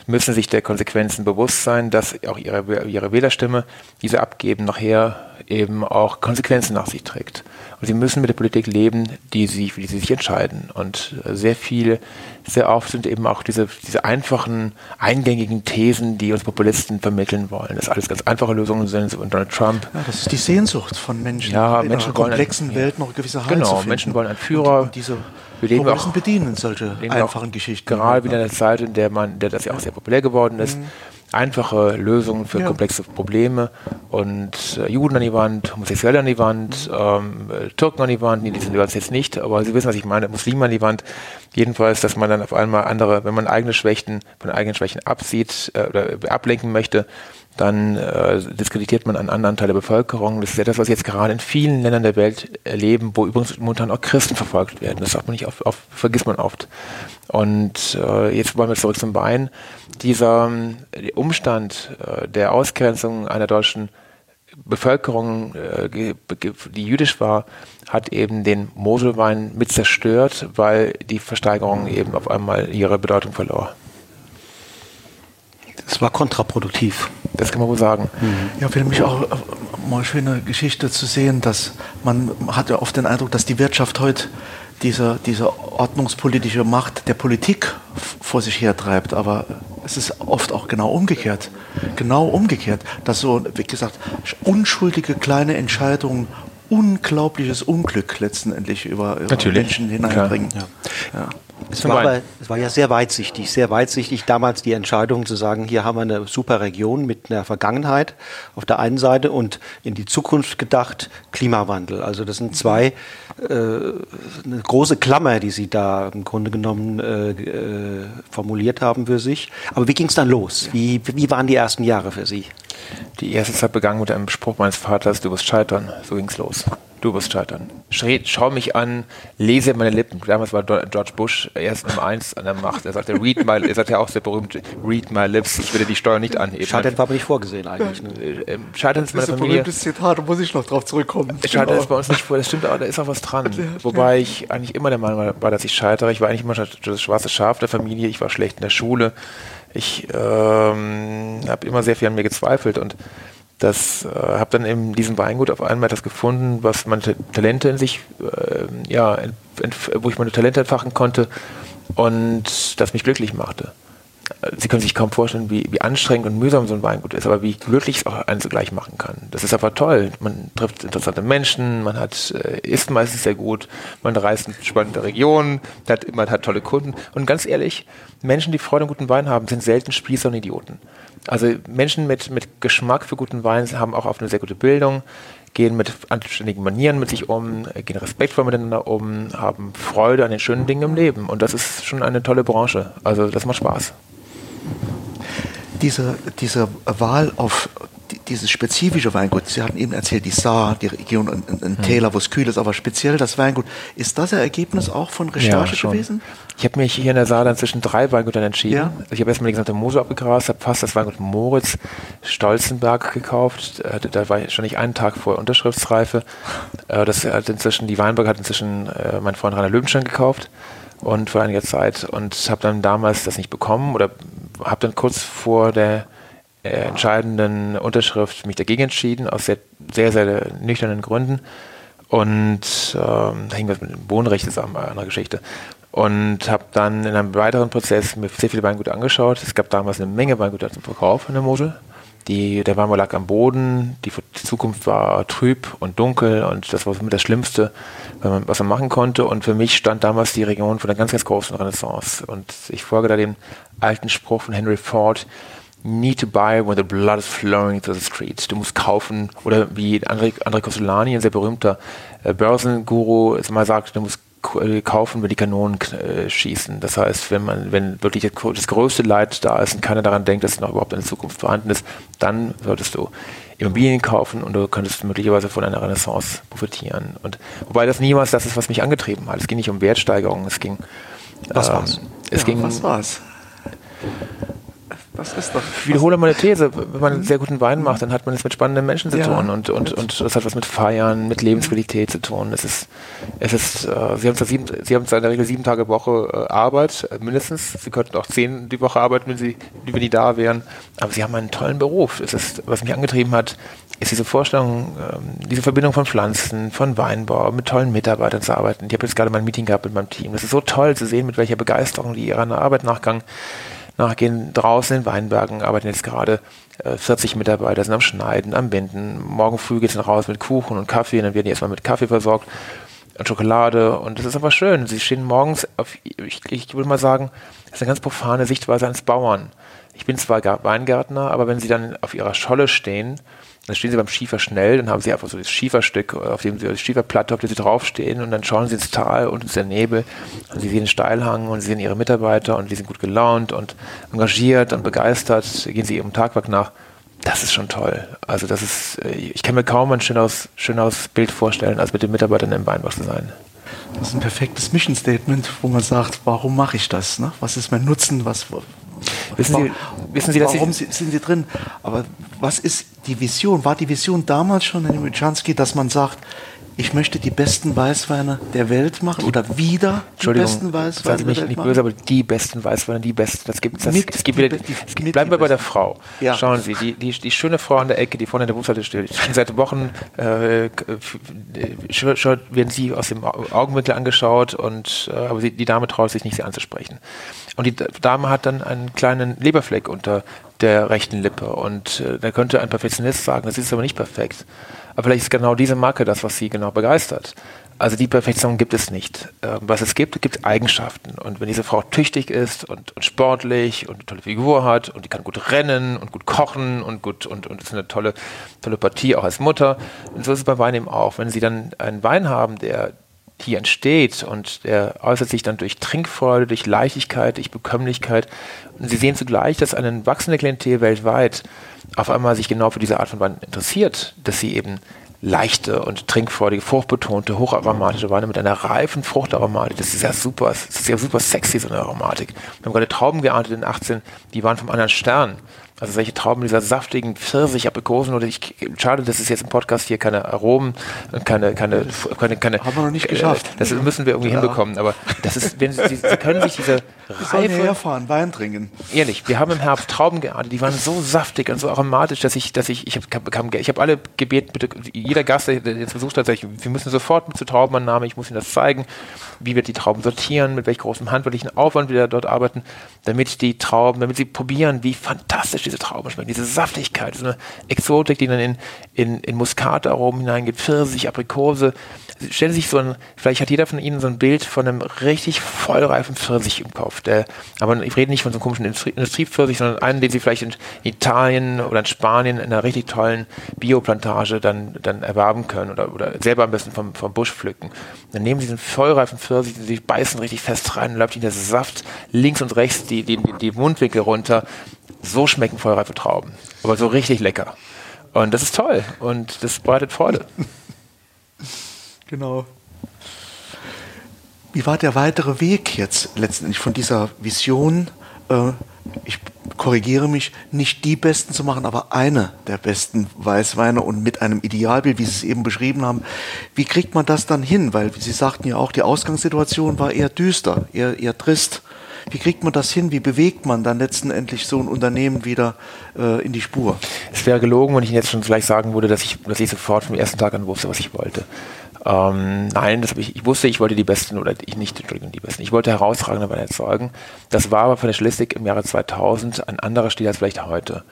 müssen sich der Konsequenzen bewusst sein, dass auch ihre, ihre Wählerstimme, die sie abgeben, nachher eben auch Konsequenzen nach sich trägt. Und sie müssen mit der Politik leben, die sie, für die sie sich entscheiden. Und sehr viel, sehr oft sind eben auch diese, diese einfachen, eingängigen Thesen, die uns Populisten vermitteln wollen. Das alles ganz einfache Lösungen sind und Donald Trump. Ja, das ist die Sehnsucht von Menschen. Ja, in Menschen einer komplexen ein, Welt noch gewisse Halt Genau, Menschen wollen einen Führer. Und diese wir leben auch, bedienen solche einfachen Geschichten. Gerade wieder in der Zeit, in der man, der das ja auch sehr populär geworden ist. Mhm einfache Lösungen für ja. komplexe Probleme und äh, Juden an die Wand, Homosexuelle an die Wand, ähm, äh, Türken an die Wand, nee, die sind jetzt nicht, aber Sie wissen, was ich meine, Muslime an die Wand. Jedenfalls, dass man dann auf einmal andere, wenn man eigene Schwächen von eigenen Schwächen absieht äh, oder ablenken möchte, dann äh, diskreditiert man einen anderen Teil der Bevölkerung. Das ist etwas, was wir jetzt gerade in vielen Ländern der Welt erleben, wo übrigens momentan auch Christen verfolgt werden. Das man nicht oft, oft vergisst man oft. Und äh, jetzt wollen wir zurück zum Wein. Dieser äh, Umstand äh, der Ausgrenzung einer deutschen Bevölkerung, äh, die jüdisch war, hat eben den Moselwein mit zerstört, weil die Versteigerung eben auf einmal ihre Bedeutung verlor. Es war kontraproduktiv. Das kann man wohl sagen. Ja, für mich auch äh, mal eine schöne Geschichte zu sehen, dass man hat ja oft den Eindruck, dass die Wirtschaft heute diese, diese ordnungspolitische Macht der Politik vor sich hertreibt. Aber es ist oft auch genau umgekehrt. Genau umgekehrt, dass so, wie gesagt, unschuldige kleine Entscheidungen unglaubliches Unglück letztendlich über, über Menschen hineinbringen. Ja. Ja. Es war, aber, es war ja sehr weitsichtig, sehr weitsichtig damals die Entscheidung zu sagen, hier haben wir eine super Region mit einer Vergangenheit auf der einen Seite und in die Zukunft gedacht Klimawandel. Also das sind zwei äh, eine große Klammer, die Sie da im Grunde genommen äh, äh, formuliert haben für sich. Aber wie ging es dann los? Wie, wie waren die ersten Jahre für Sie? Die erste Zeit begann mit einem Spruch meines Vaters, du wirst scheitern. So ging es los. Du wirst scheitern. Schau mich an, lese meine Lippen. Damals war George Bush erst Nummer eins an der Macht. Er sagte, read my, er sagte ja auch sehr berühmt, read my lips. Ich werde die Steuer nicht anheben. Scheitern war aber nicht vorgesehen eigentlich. Ne? Äh, ähm, Scheitern ist ist Familie. Das ist ein berühmtes Zitat, da muss ich noch drauf zurückkommen. Scheitern genau. ist bei uns nicht vor. Das stimmt, aber da ist auch was dran. Wobei ich eigentlich immer der Meinung war, dass ich scheitere. Ich war eigentlich immer das schwarze Schaf der Familie. Ich war schlecht in der Schule. Ich ähm, habe immer sehr viel an mir gezweifelt und das äh, habe dann in diesem Weingut auf einmal das gefunden, was meine Talente in sich, äh, ja, wo ich meine Talente entfachen konnte und das mich glücklich machte. Sie können sich kaum vorstellen, wie, wie anstrengend und mühsam so ein Weingut ist, aber wie glücklich es auch einen zugleich machen kann. Das ist einfach toll. Man trifft interessante Menschen, man hat, äh, isst meistens sehr gut, man reist in spannende Regionen, hat, man hat tolle Kunden. Und ganz ehrlich, Menschen, die Freude an guten Wein haben, sind selten Spießer und Idioten. Also Menschen mit, mit Geschmack für guten Wein haben auch oft eine sehr gute Bildung, gehen mit anständigen Manieren mit sich um, gehen respektvoll miteinander um, haben Freude an den schönen Dingen im Leben. Und das ist schon eine tolle Branche. Also das macht Spaß diese, diese Wahl auf dieses spezifische Weingut, Sie hatten eben erzählt, die Saar, die Region in, in, in Täler, wo es kühl ist, aber speziell das Weingut. Ist das ein Ergebnis auch von Recherche ja, gewesen? Ich habe mich hier in der Saar dann zwischen drei Weingütern entschieden. Ja. Also ich habe erstmal die gesamte Mosel abgegrast, habe fast das Weingut Moritz Stolzenberg gekauft. Äh, da war ich schon nicht einen Tag vor Unterschriftsreife. Äh, das hat inzwischen, die Weinberg hat inzwischen äh, mein Freund Rainer Löwenstein gekauft und vor einiger Zeit und habe dann damals das nicht bekommen oder habe dann kurz vor der äh, entscheidenden Unterschrift mich dagegen entschieden, aus sehr, sehr, sehr nüchternen Gründen. Und ähm, da hing was mit dem Wohnrecht zusammen, eine andere Geschichte. Und habe dann in einem weiteren Prozess mir sehr viele Weingüter angeschaut. Es gab damals eine Menge Weingüter zum Verkauf in der Mosel. Die, der Weinbau lag am Boden, die, die, Zukunft war trüb und dunkel und das war somit das Schlimmste, was man machen konnte. Und für mich stand damals die Region vor einer ganz, ganz großen Renaissance. Und ich folge da dem alten Spruch von Henry Ford, need to buy when the blood is flowing through the streets. Du musst kaufen, oder wie André, André Costolani, ein sehr berühmter äh, Börsenguru, mal sagt, du musst kaufen, wenn die Kanonen äh, schießen. Das heißt, wenn man, wenn wirklich das größte Leid da ist und keiner daran denkt, dass noch überhaupt eine Zukunft vorhanden ist, dann solltest du Immobilien kaufen und du könntest möglicherweise von einer Renaissance profitieren. Und wobei das niemals das ist, was mich angetrieben hat. Es ging nicht um Wertsteigerung, es ging. Was ähm, war's? Es ja, ging. Was war's? Das ist doch. Ich wiederhole meine These. Wenn man einen sehr guten Wein macht, dann hat man es mit spannenden Menschen zu ja. tun und, und, und das hat was mit Feiern, mit Lebensqualität zu tun. Es ist, es ist, äh, Sie haben zwar sieben, Sie haben zwar in der Regel sieben Tage Woche äh, Arbeit, äh, mindestens. Sie könnten auch zehn die Woche arbeiten, wenn Sie, wenn die da wären. Aber Sie haben einen tollen Beruf. Es ist, was mich angetrieben hat, ist diese Vorstellung, ähm, diese Verbindung von Pflanzen, von Weinbau, mit tollen Mitarbeitern zu arbeiten. Ich habe jetzt gerade mal ein Meeting gehabt mit meinem Team. Das ist so toll zu sehen, mit welcher Begeisterung die ihrer Arbeit nachgang nachgehen. Draußen in Weinbergen arbeiten jetzt gerade äh, 40 Mitarbeiter, sind am Schneiden, am Binden. Morgen früh geht es dann raus mit Kuchen und Kaffee und dann werden die erstmal mit Kaffee versorgt und Schokolade und das ist aber schön. Sie stehen morgens auf, ich, ich würde mal sagen, das ist eine ganz profane Sichtweise eines Bauern. Ich bin zwar Weingärtner, aber wenn sie dann auf ihrer Scholle stehen dann stehen sie beim Schiefer schnell, dann haben sie einfach so das Schieferstück, auf dem sie, die Schieferplatte, auf der sie draufstehen und dann schauen sie ins Tal und ist der Nebel und sie sehen den Steilhang und sie sehen ihre Mitarbeiter und die sind gut gelaunt und engagiert und begeistert, gehen sie ihrem Tagwerk nach. Das ist schon toll. Also das ist, äh, ich kann mir kaum ein schöneres, schöneres Bild vorstellen, als mit den Mitarbeitern im Weinbach zu sein. Das ist ein perfektes Mission Statement, wo man sagt, warum mache ich das? Ne? Was ist mein Nutzen? Was, Wissen Sie, wissen Sie warum Sie, sind Sie drin? Aber was ist die Vision? War die Vision damals schon in Michanski, dass man sagt, ich möchte die besten Weißweine der Welt machen oder wieder die besten Weißweine der Welt nicht machen. böse, aber die besten Weißweine, die besten, das gibt das, das gibt wieder, die, es gibt, bleiben wir bei der Frau. Ja. Schauen Sie, die, die, die schöne Frau an der Ecke, die vorne in der Bushalte steht, seit Wochen äh, werden sie aus dem Augenwinkel angeschaut und äh, aber sie, die Dame traut sich nicht, sie anzusprechen. Und die Dame hat dann einen kleinen Leberfleck unter der rechten Lippe und äh, da könnte ein Perfektionist sagen, das ist aber nicht perfekt. Aber vielleicht ist genau diese Marke das, was sie genau begeistert. Also die Perfektion gibt es nicht. Ähm, was es gibt, gibt Eigenschaften. Und wenn diese Frau tüchtig ist und, und, sportlich und eine tolle Figur hat und die kann gut rennen und gut kochen und gut und, und ist eine tolle, tolle Partie auch als Mutter. Und so ist es bei Wein eben auch. Wenn Sie dann einen Wein haben, der hier entsteht und der äußert sich dann durch Trinkfreude, durch Leichtigkeit, durch Bekömmlichkeit. Und Sie sehen zugleich, dass eine wachsende Klientel weltweit auf einmal sich genau für diese Art von Wein interessiert, dass sie eben leichte und trinkfreudige, fruchtbetonte, hocharomatische Weine mit einer reifen Fruchtaromatik. Das ist ja super, das ist ja super sexy, so eine Aromatik. Wir haben gerade Trauben geerntet in 18, die waren vom anderen Stern. Also solche Trauben dieser saftigen Pfirsich, Aprikosen oder ich, schade, dass es jetzt im Podcast hier keine Aromen und keine, keine, keine, keine Haben wir noch nicht äh, geschafft. Das müssen wir irgendwie ja. hinbekommen. Aber das ist, wenn Sie, Sie können sich diese Reife. herfahren, Wein trinken. Ehrlich, wir haben im Herbst Trauben geerntet, die waren so saftig und so aromatisch, dass ich, dass ich, ich habe ich hab alle gebeten, bitte, jeder Gast, der jetzt versucht hat, ich, wir müssen sofort mit zu Traubenannahme, ich muss Ihnen das zeigen, wie wir die Trauben sortieren, mit welchem großen handwerklichen Aufwand wir dort arbeiten, damit die Trauben, damit sie probieren, wie fantastisch diese Trauben schmecken, diese Saftigkeit, so eine Exotik, die dann in, in, in Muskataromen hineingeht, Pfirsich, Aprikose. Stellen Sie sich so ein, vielleicht hat jeder von Ihnen so ein Bild von einem richtig vollreifen Pfirsich im Kopf. Der, aber ich rede nicht von so einem komischen Industriepfirsich, sondern einen, den Sie vielleicht in Italien oder in Spanien in einer richtig tollen Bioplantage dann, dann erwerben können oder, oder selber am besten vom, vom Busch pflücken. Dann nehmen Sie diesen vollreifen Pfirsich, Sie beißen richtig fest rein, läuft Ihnen der Saft links und rechts die, die, die Mundwinkel runter so schmecken vollreife Trauben. Aber so richtig lecker. Und das ist toll. Und das bereitet Freude. (laughs) Genau. Wie war der weitere Weg jetzt letztendlich von dieser Vision? Äh, ich korrigiere mich, nicht die besten zu machen, aber eine der besten Weißweine und mit einem Idealbild, wie Sie es eben beschrieben haben. Wie kriegt man das dann hin? Weil Sie sagten ja auch, die Ausgangssituation war eher düster, eher, eher trist. Wie kriegt man das hin? Wie bewegt man dann letztendlich so ein Unternehmen wieder äh, in die Spur? Es wäre gelogen, wenn ich Ihnen jetzt schon gleich sagen würde, dass ich, dass ich sofort vom ersten Tag an wusste, was ich wollte. Ähm, nein, das ich, ich wusste, ich wollte die Besten oder ich nicht, Entschuldigung, die Besten. Ich wollte herausragende Weine erzeugen. Das war aber von der Stilistik im Jahre 2000 ein anderer Stil als vielleicht heute.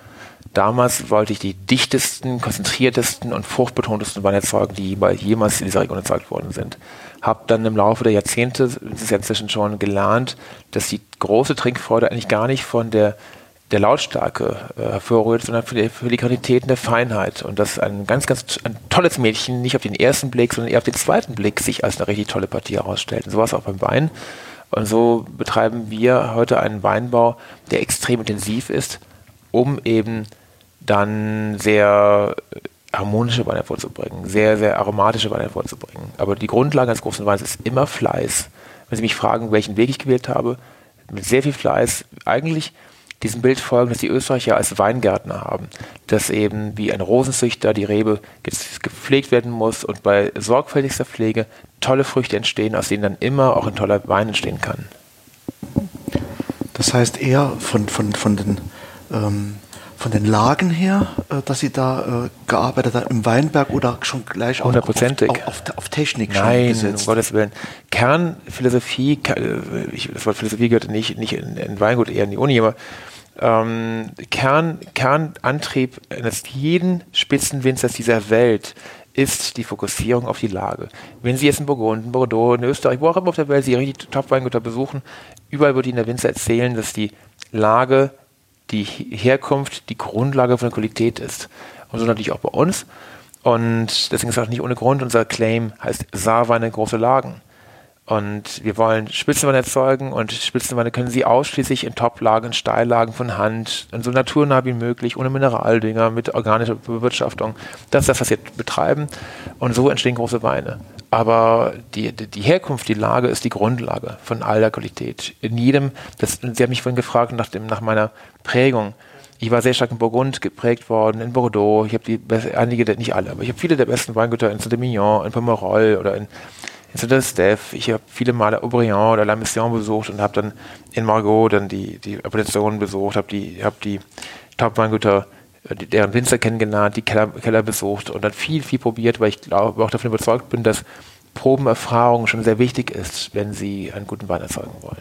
Damals wollte ich die dichtesten, konzentriertesten und fruchtbetontesten Weine erzeugen, die jemals in dieser Region erzeugt worden sind habe dann im Laufe der Jahrzehnte, das ist ja inzwischen schon gelernt, dass die große Trinkfreude eigentlich gar nicht von der, der Lautstärke äh, hervorrührt, sondern für die, Qualitäten der Feinheit. Und dass ein ganz, ganz ein tolles Mädchen nicht auf den ersten Blick, sondern eher auf den zweiten Blick sich als eine richtig tolle Partie herausstellt. Und so war es auch beim Wein. Und so betreiben wir heute einen Weinbau, der extrem intensiv ist, um eben dann sehr harmonische Weine vorzubringen, sehr, sehr aromatische Weine vorzubringen. Aber die Grundlage eines großen Weins ist immer Fleiß. Wenn Sie mich fragen, welchen Weg ich gewählt habe, mit sehr viel Fleiß, eigentlich diesem Bild folgen, dass die Österreicher als Weingärtner haben, dass eben wie ein Rosenzüchter die Rebe gepflegt werden muss und bei sorgfältigster Pflege tolle Früchte entstehen, aus denen dann immer auch ein toller Wein entstehen kann. Das heißt eher von, von, von den ähm, von den Lagen her, äh, dass Sie da äh, gearbeitet haben im Weinberg oder schon gleich auf, auf, auf, auf Technik Nein, gesetzt? um Gottes Willen. Kernphilosophie, äh, ich, das Wort Philosophie gehört nicht, nicht in, in Weingut, eher in die Uni, aber ähm, Kern, Kernantrieb eines jeden Spitzenwinzers dieser Welt ist die Fokussierung auf die Lage. Wenn Sie jetzt in Burgund, in Bordeaux, in Österreich, wo auch immer auf der Welt Sie richtig Top-Weingüter besuchen, überall wird Ihnen der Winzer erzählen, dass die Lage die Herkunft die Grundlage von der Qualität ist. Und so natürlich auch bei uns. Und deswegen ist auch nicht ohne Grund, unser Claim heißt Saarweine große Lagen. Und wir wollen Spitzenweine erzeugen und Spitzenweine können Sie ausschließlich in Toplagen, Steillagen von Hand, und so naturnah wie möglich, ohne Mineraldünger, mit organischer Bewirtschaftung. Das ist das, was wir betreiben. Und so entstehen große Weine. Aber die, die Herkunft, die Lage ist die Grundlage von all der Qualität. In jedem, das, Sie haben mich vorhin gefragt nach, dem, nach meiner Prägung. ich war sehr stark in Burgund geprägt worden, in Bordeaux. Ich habe die einige, nicht alle, aber ich habe viele der besten Weingüter in Saint-Emilion, in Pomerol oder in, in Saint-Estèphe. Ich habe viele Male Aubryon oder La Mission besucht und habe dann in Margot dann die, die Appellationen besucht, habe die, hab die Top-Weingüter äh, deren Winzer kennengelernt, die Keller, Keller besucht und dann viel, viel probiert, weil ich glaube, auch davon überzeugt bin, dass Probenerfahrung schon sehr wichtig ist, wenn Sie einen guten Wein erzeugen wollen.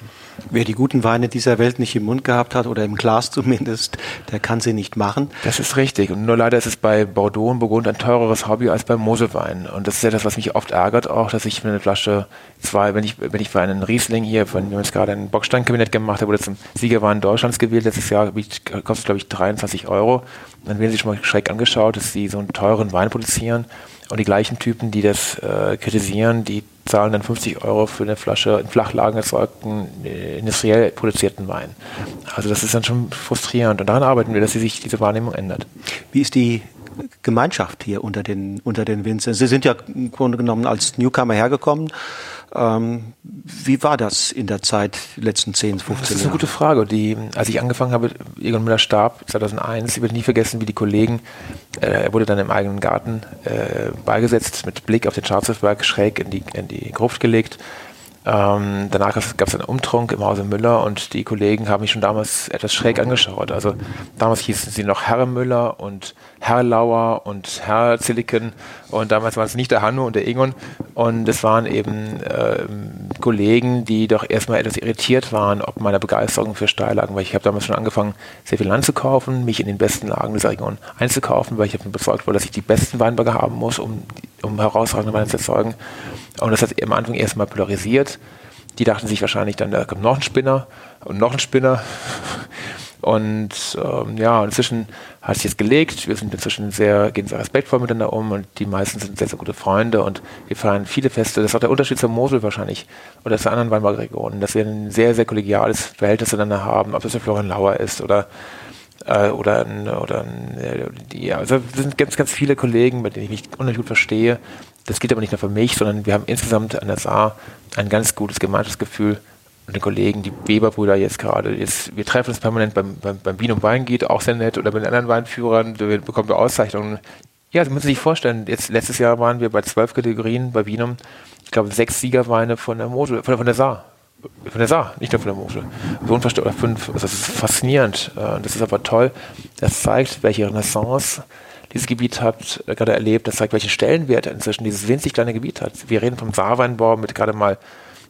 Wer die guten Weine dieser Welt nicht im Mund gehabt hat oder im Glas zumindest, der kann sie nicht machen. Das ist richtig. Und nur leider ist es bei Bordeaux und Burgund ein teureres Hobby als beim Moselwein. Und das ist ja das, was mich oft ärgert auch, dass ich für eine Flasche zwei, wenn ich, wenn ich für einen Riesling hier, von, wir haben jetzt gerade ein Bocksteinkabinett gemacht, der wurde zum Siegerwein Deutschlands gewählt letztes Jahr, kostet glaube ich 23 Euro. dann werden Sie schon mal schräg angeschaut, dass Sie so einen teuren Wein produzieren. Und die gleichen Typen, die das äh, kritisieren, die zahlen dann 50 Euro für eine Flasche in Flachlagen erzeugten, äh, industriell produzierten Wein. Also das ist dann schon frustrierend. Und daran arbeiten wir, dass sich diese Wahrnehmung ändert. Wie ist die Gemeinschaft hier unter den, unter den Winzern? Sie sind ja im Grunde genommen als Newcomer hergekommen. Ähm, wie war das in der Zeit, letzten 10, 15 Jahre? Das ist eine gute Frage. Die, als ich angefangen habe, Egon Müller starb 2001, ich werde nie vergessen, wie die Kollegen, äh, er wurde dann im eigenen Garten äh, beigesetzt, mit Blick auf den Schwarzwaldberg schräg in die, in die Gruft gelegt ähm, danach gab es einen Umtrunk im Hause Müller und die Kollegen haben mich schon damals etwas schräg angeschaut. Also damals hießen sie noch Herr Müller und Herr Lauer und Herr Zilliken und damals waren es nicht der Hanno und der Egon und es waren eben äh, Kollegen, die doch erstmal etwas irritiert waren, ob meiner Begeisterung für Steillagen, weil ich habe damals schon angefangen, sehr viel Land zu kaufen, mich in den besten Lagen dieser Region einzukaufen, weil ich habe überzeugt war, dass ich die besten Weinberge haben muss, um, um herausragende Weine zu erzeugen. Und das hat am Anfang erstmal polarisiert. Die dachten sich wahrscheinlich dann, da kommt noch ein Spinner und noch ein Spinner. Und ähm, ja, inzwischen hat sich jetzt gelegt. Wir sind inzwischen sehr, gehen sehr respektvoll miteinander um und die meisten sind sehr, sehr gute Freunde und wir feiern viele Feste. Das ist auch der Unterschied zur Mosel wahrscheinlich oder zu anderen Weinbergregionen, dass wir ein sehr, sehr kollegiales Verhältnis miteinander haben, ob das der Florian Lauer ist oder äh, oder, ein, oder ein, die, also es sind ganz, ganz viele Kollegen, mit denen ich mich unheimlich gut verstehe. Das geht aber nicht nur für mich, sondern wir haben insgesamt an der Saar ein ganz gutes Gemeinschaftsgefühl und den Kollegen, die Weber-Brüder jetzt gerade, jetzt, wir treffen uns permanent beim, beim, beim Bienum Wein geht, auch sehr nett, oder bei den anderen Weinführern, da bekommen wir Auszeichnungen. Ja, Sie müssen sich vorstellen, jetzt letztes Jahr waren wir bei zwölf Kategorien bei Bienum, ich glaube sechs Siegerweine von der Mosel, von, von der Saar. Von der Saar, nicht nur von der Mosel. So unverständlich, fünf. Also das ist faszinierend. Äh, das ist aber toll. Das zeigt, welche Renaissance dieses Gebiet hat, äh, gerade erlebt. Das zeigt, welchen Stellenwert inzwischen dieses winzig kleine Gebiet hat. Wir reden vom Saarweinbau mit gerade mal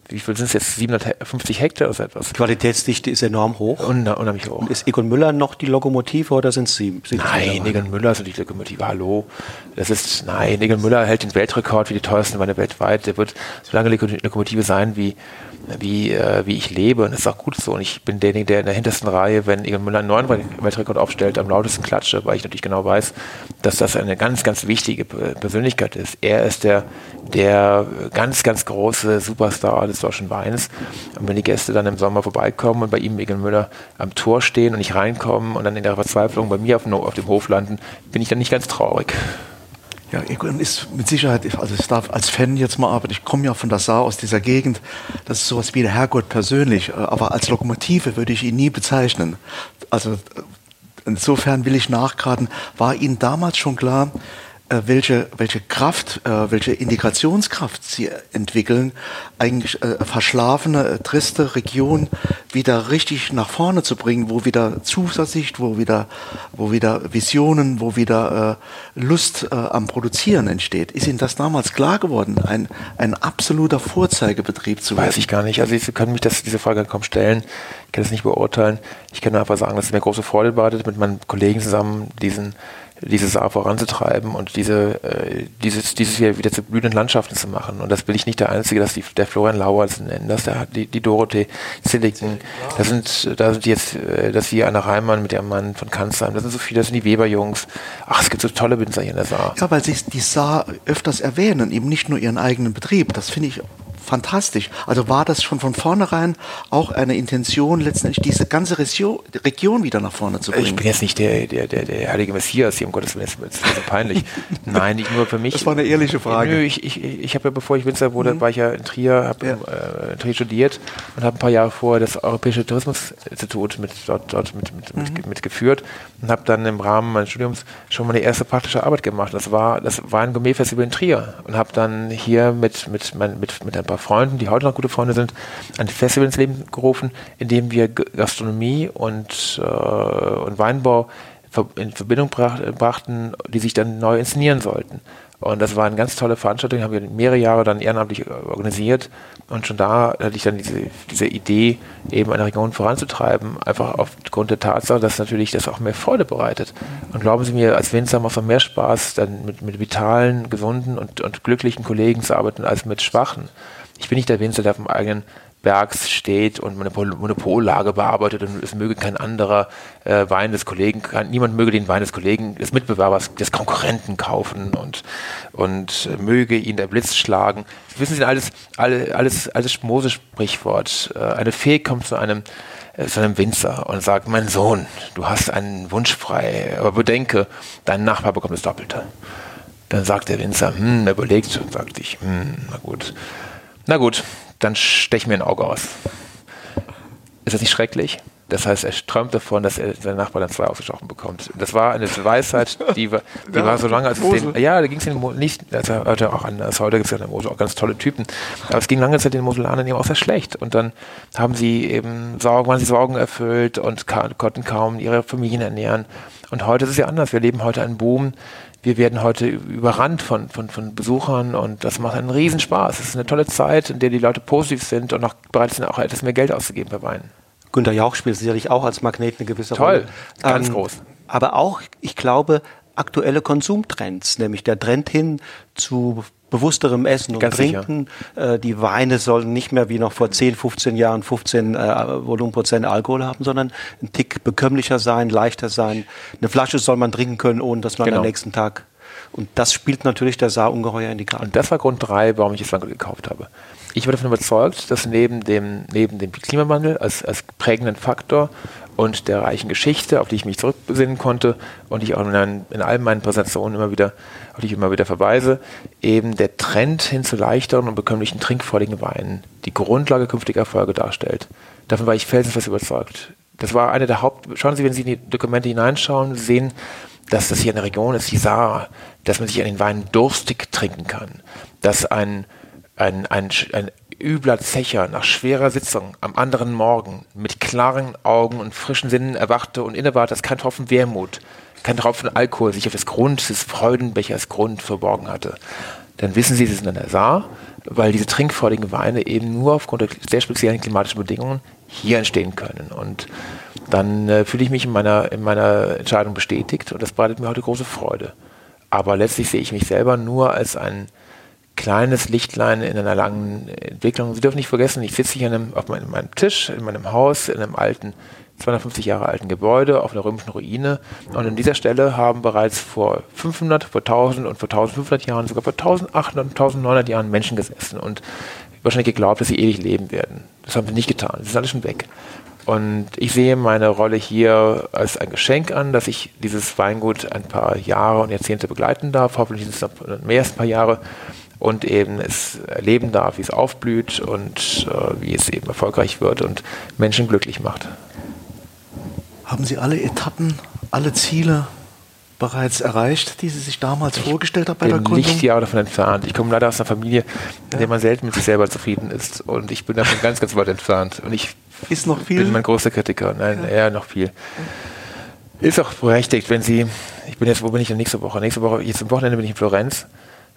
wie viel sind es jetzt? 750 Hektar oder so etwas? Die Qualitätsdichte ist enorm hoch. Un unheimlich hoch. Und ist Egon Müller noch die Lokomotive oder sind es Sie? Sind nein, Egon Müller ist nicht die Lokomotive. Hallo. Das ist, nein, Egon Müller hält den Weltrekord für die teuersten Weine weltweit. Der wird so lange Lokomotive sein, wie wie, äh, wie ich lebe. Und das ist auch gut so. Und ich bin derjenige, der in der hintersten Reihe, wenn Egon Müller einen neuen Weltrekord aufstellt, am lautesten klatsche, weil ich natürlich genau weiß, dass das eine ganz, ganz wichtige Persönlichkeit ist. Er ist der, der ganz, ganz große Superstar des deutschen Weins. Und wenn die Gäste dann im Sommer vorbeikommen und bei ihm Egon Müller am Tor stehen und nicht reinkommen und dann in der Verzweiflung bei mir auf dem Hof landen, bin ich dann nicht ganz traurig. Ja, Egon ist mit Sicherheit, also ich darf als Fan jetzt mal arbeiten, ich komme ja von der Saar aus dieser Gegend, das ist sowas wie der Herrgott persönlich, äh, aber als Lokomotive würde ich ihn nie bezeichnen. Also äh, insofern will ich nachgraden, war Ihnen damals schon klar, äh, welche, welche Kraft, äh, welche Integrationskraft sie entwickeln, eigentlich äh, verschlafene, äh, triste Region wieder richtig nach vorne zu bringen, wo wieder Zuversicht, wo wieder, wo wieder Visionen, wo wieder äh, Lust äh, am Produzieren entsteht. Ist Ihnen das damals klar geworden, ein, ein absoluter Vorzeigebetrieb zu werden? Weiß ich gar nicht. Also Sie können mich das, diese Frage kaum stellen. Ich kann das nicht beurteilen. Ich kann nur einfach sagen, dass es mir große Freude bereitet, mit meinen Kollegen zusammen diesen diese Saar voranzutreiben und diese, äh, dieses, dieses wieder, wieder zu blühenden Landschaften zu machen. Und das bin ich nicht der Einzige, dass die, der Florian Lauer das nennen, dass der, die, die Dorothee Zilliken, das sind, da sind jetzt, äh, dass die Anna Reimann mit ihrem Mann von Kanzheim, das sind so viele, das sind die Weber-Jungs. Ach, es gibt so tolle Winzer hier in der Saar. Ja, weil sie die Saar öfters erwähnen, eben nicht nur ihren eigenen Betrieb. Das finde ich fantastisch. Also war das schon von vornherein auch eine Intention, letztendlich diese ganze Region, Region wieder nach vorne zu bringen? Ich bin jetzt nicht der, der, der, der heilige Messias hier, um Gottes Willen, das ist so peinlich. (laughs) Nein, nicht nur für mich. Das war eine ehrliche Frage. Nö, ich, ich, ich habe ja, bevor ich Winzer wurde, mhm. war ich ja in Trier, habe ja. äh, in Trier studiert und habe ein paar Jahre vorher das Europäische Tourismusinstitut mit, dort, dort mit, mit, mhm. mit, mit geführt und habe dann im Rahmen meines Studiums schon mal eine erste praktische Arbeit gemacht. Das war, das war ein Gourmet-Festival in Trier und habe dann hier mit, mit, mein, mit, mit ein paar Freunden, die heute noch gute Freunde sind, ein Festival ins Leben gerufen, in dem wir Gastronomie und, äh, und Weinbau in Verbindung brachten, die sich dann neu inszenieren sollten. Und das war eine ganz tolle Veranstaltung, haben wir mehrere Jahre dann ehrenamtlich organisiert. Und schon da hatte ich dann diese, diese Idee, eben eine Region voranzutreiben, einfach aufgrund der Tatsache, dass natürlich das auch mehr Freude bereitet. Und glauben Sie mir, als Winzer macht es mehr Spaß, dann mit, mit vitalen, gesunden und, und glücklichen Kollegen zu arbeiten, als mit schwachen. Ich bin nicht der Winzer, der auf dem eigenen Bergs steht und Monopol Monopollage bearbeitet und es möge kein anderer äh, Wein des Kollegen, kann, niemand möge den Wein des Kollegen, des Mitbewerbers, des Konkurrenten kaufen und, und äh, möge ihn der Blitz schlagen. Wissen Sie, alles, alles, alles, alles Mose-Sprichwort. Äh, eine Fee kommt zu einem, äh, zu einem Winzer und sagt, mein Sohn, du hast einen Wunsch frei, aber bedenke, dein Nachbar bekommt das Doppelte. Dann sagt der Winzer, hm, er überlegt und sagt sich, hm, na gut. Na gut, dann stech mir ein Auge aus. Ist das nicht schrecklich? Das heißt, er träumt davon, dass er seinen Nachbar dann zwei ausgestochen bekommt. Das war eine Weisheit, die war, (laughs) die war so lange, als es den, ja, da ging es den nicht, also heute auch anders, heute gibt es ja in der Mosel auch ganz tolle Typen, aber es ging lange Zeit den Moselanern eben auch sehr schlecht und dann haben sie eben Sorgen, waren sie Sorgen erfüllt und konnten kaum ihre Familien ernähren und heute ist es ja anders, wir leben heute einen Boom wir werden heute überrannt von, von, von Besuchern und das macht einen Riesenspaß. Es ist eine tolle Zeit, in der die Leute positiv sind und auch bereit sind, auch etwas mehr Geld auszugeben bei Wein. Günter Jauch spielt sicherlich auch als Magnet eine gewisse Toll, Rolle. Toll, ganz ähm, groß. Aber auch, ich glaube, aktuelle Konsumtrends, nämlich der Trend hin zu bewussterem Essen und Ganz Trinken. Äh, die Weine sollen nicht mehr wie noch vor 10, 15 Jahren 15 äh, Volumenprozent Alkohol haben, sondern ein Tick bekömmlicher sein, leichter sein. Eine Flasche soll man trinken können, ohne dass man genau. am nächsten Tag. Und das spielt natürlich der Saar ungeheuer in die Karte. Und das war Grund drei, warum ich das Weingut gekauft habe. Ich war davon überzeugt, dass neben dem, neben dem Klimawandel als, als prägenden Faktor und der reichen Geschichte, auf die ich mich zurückbesinnen konnte und ich auch in, in all meinen Präsentationen immer wieder, auf die ich immer wieder verweise, eben der Trend hin zu leichteren und bekömmlichen trinkfreudigen Weinen die Grundlage künftiger Erfolge darstellt. Davon war ich felsenfest überzeugt. Das war eine der Haupt... Schauen Sie, wenn Sie in die Dokumente hineinschauen, sehen, dass das hier eine Region ist, die Saar, dass man sich an den Wein durstig trinken kann, dass ein, ein, ein, ein übler Zecher nach schwerer Sitzung am anderen Morgen mit klaren Augen und frischen Sinnen erwachte und innewahr, dass kein Tropfen Wermut, kein Tropfen Alkohol sich auf das Grund des Freudenbechers Grund verborgen hatte, dann wissen Sie, Sie sind an der Saar, weil diese trinkfreudigen Weine eben nur aufgrund der sehr speziellen klimatischen Bedingungen hier entstehen können. Und dann äh, fühle ich mich in meiner, in meiner Entscheidung bestätigt und das bereitet mir heute große Freude. Aber letztlich sehe ich mich selber nur als ein kleines Lichtlein in einer langen Entwicklung. Sie dürfen nicht vergessen, ich sitze hier einem, auf meinem, meinem, Tisch in meinem Haus, in einem alten, 250 Jahre alten Gebäude auf einer römischen Ruine. Und an dieser Stelle haben bereits vor 500, vor 1000 und vor 1500 Jahren, sogar vor 1800 und 1900 Jahren Menschen gesessen und wahrscheinlich geglaubt, dass sie ewig leben werden. Das haben sie nicht getan. Sie sind alle schon weg. Und ich sehe meine Rolle hier als ein Geschenk an, dass ich dieses Weingut ein paar Jahre und Jahrzehnte begleiten darf. Hoffentlich sind es noch mehr als ein paar Jahre und eben es erleben darf, wie es aufblüht und äh, wie es eben erfolgreich wird und Menschen glücklich macht. Haben Sie alle Etappen, alle Ziele bereits erreicht, die Sie sich damals ich vorgestellt haben bei der Gründung? Lichtjahre davon entfernt. Ich komme leider aus einer Familie, in ja. der man selten mit sich selber zufrieden ist und ich bin davon ganz, ganz weit entfernt. Und ich ist noch viel? bin mein großer Kritiker. Nein, ja. eher noch viel. Ist auch berechtigt, wenn Sie, ich bin jetzt, wo bin ich denn nächste Woche? Nächste Woche, jetzt am Wochenende bin ich in Florenz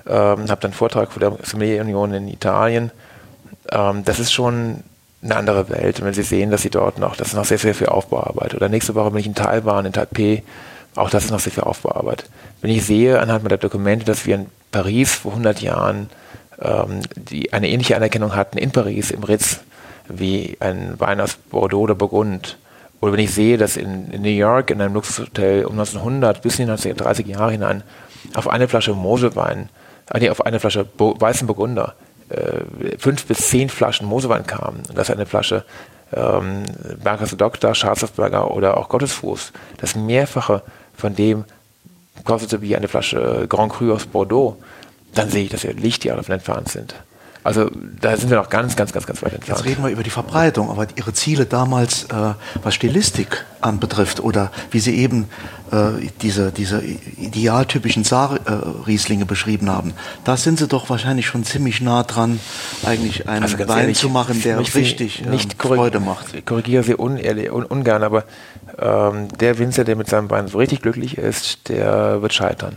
ähm, habe dann einen Vortrag vor der Sommelier-Union in Italien. Ähm, das ist schon eine andere Welt. Und wenn Sie sehen, dass Sie dort noch, das ist noch sehr, sehr viel Aufbauarbeit. Oder nächste Woche bin ich in Taiwan, in Taipei, auch das ist noch sehr viel Aufbauarbeit. Wenn ich sehe anhand meiner Dokumente, dass wir in Paris vor 100 Jahren ähm, die eine ähnliche Anerkennung hatten in Paris, im Ritz, wie ein Wein aus Bordeaux oder Burgund, oder wenn ich sehe, dass in, in New York in einem Luxushotel um 1900 bis in die 1930er Jahre hinein auf eine Flasche Moselwein nee, auf eine Flasche Bo weißen Burgunder. Äh, fünf bis zehn Flaschen Mosewein kamen und das eine Flasche ähm, Bergers Doktor, Schwarzhofberger oder auch Gottesfuß, das Mehrfache von dem kostete wie eine Flasche Grand Cru aus Bordeaux, dann sehe ich, dass wir Lichtjahre davon entfernt sind. Also da sind wir noch ganz, ganz, ganz, ganz weit entfernt. Jetzt reden wir über die Verbreitung, aber Ihre Ziele damals, äh, was Stilistik anbetrifft oder wie Sie eben äh, diese, diese idealtypischen Saar-Rieslinge äh, beschrieben haben, da sind Sie doch wahrscheinlich schon ziemlich nah dran, eigentlich einen also Wein ehrlich, zu machen, der richtig ähm, nicht Freude macht. Ich korrigiere Sie unehrlich, un, ungern, aber ähm, der Winzer, der mit seinem Wein so richtig glücklich ist, der wird scheitern.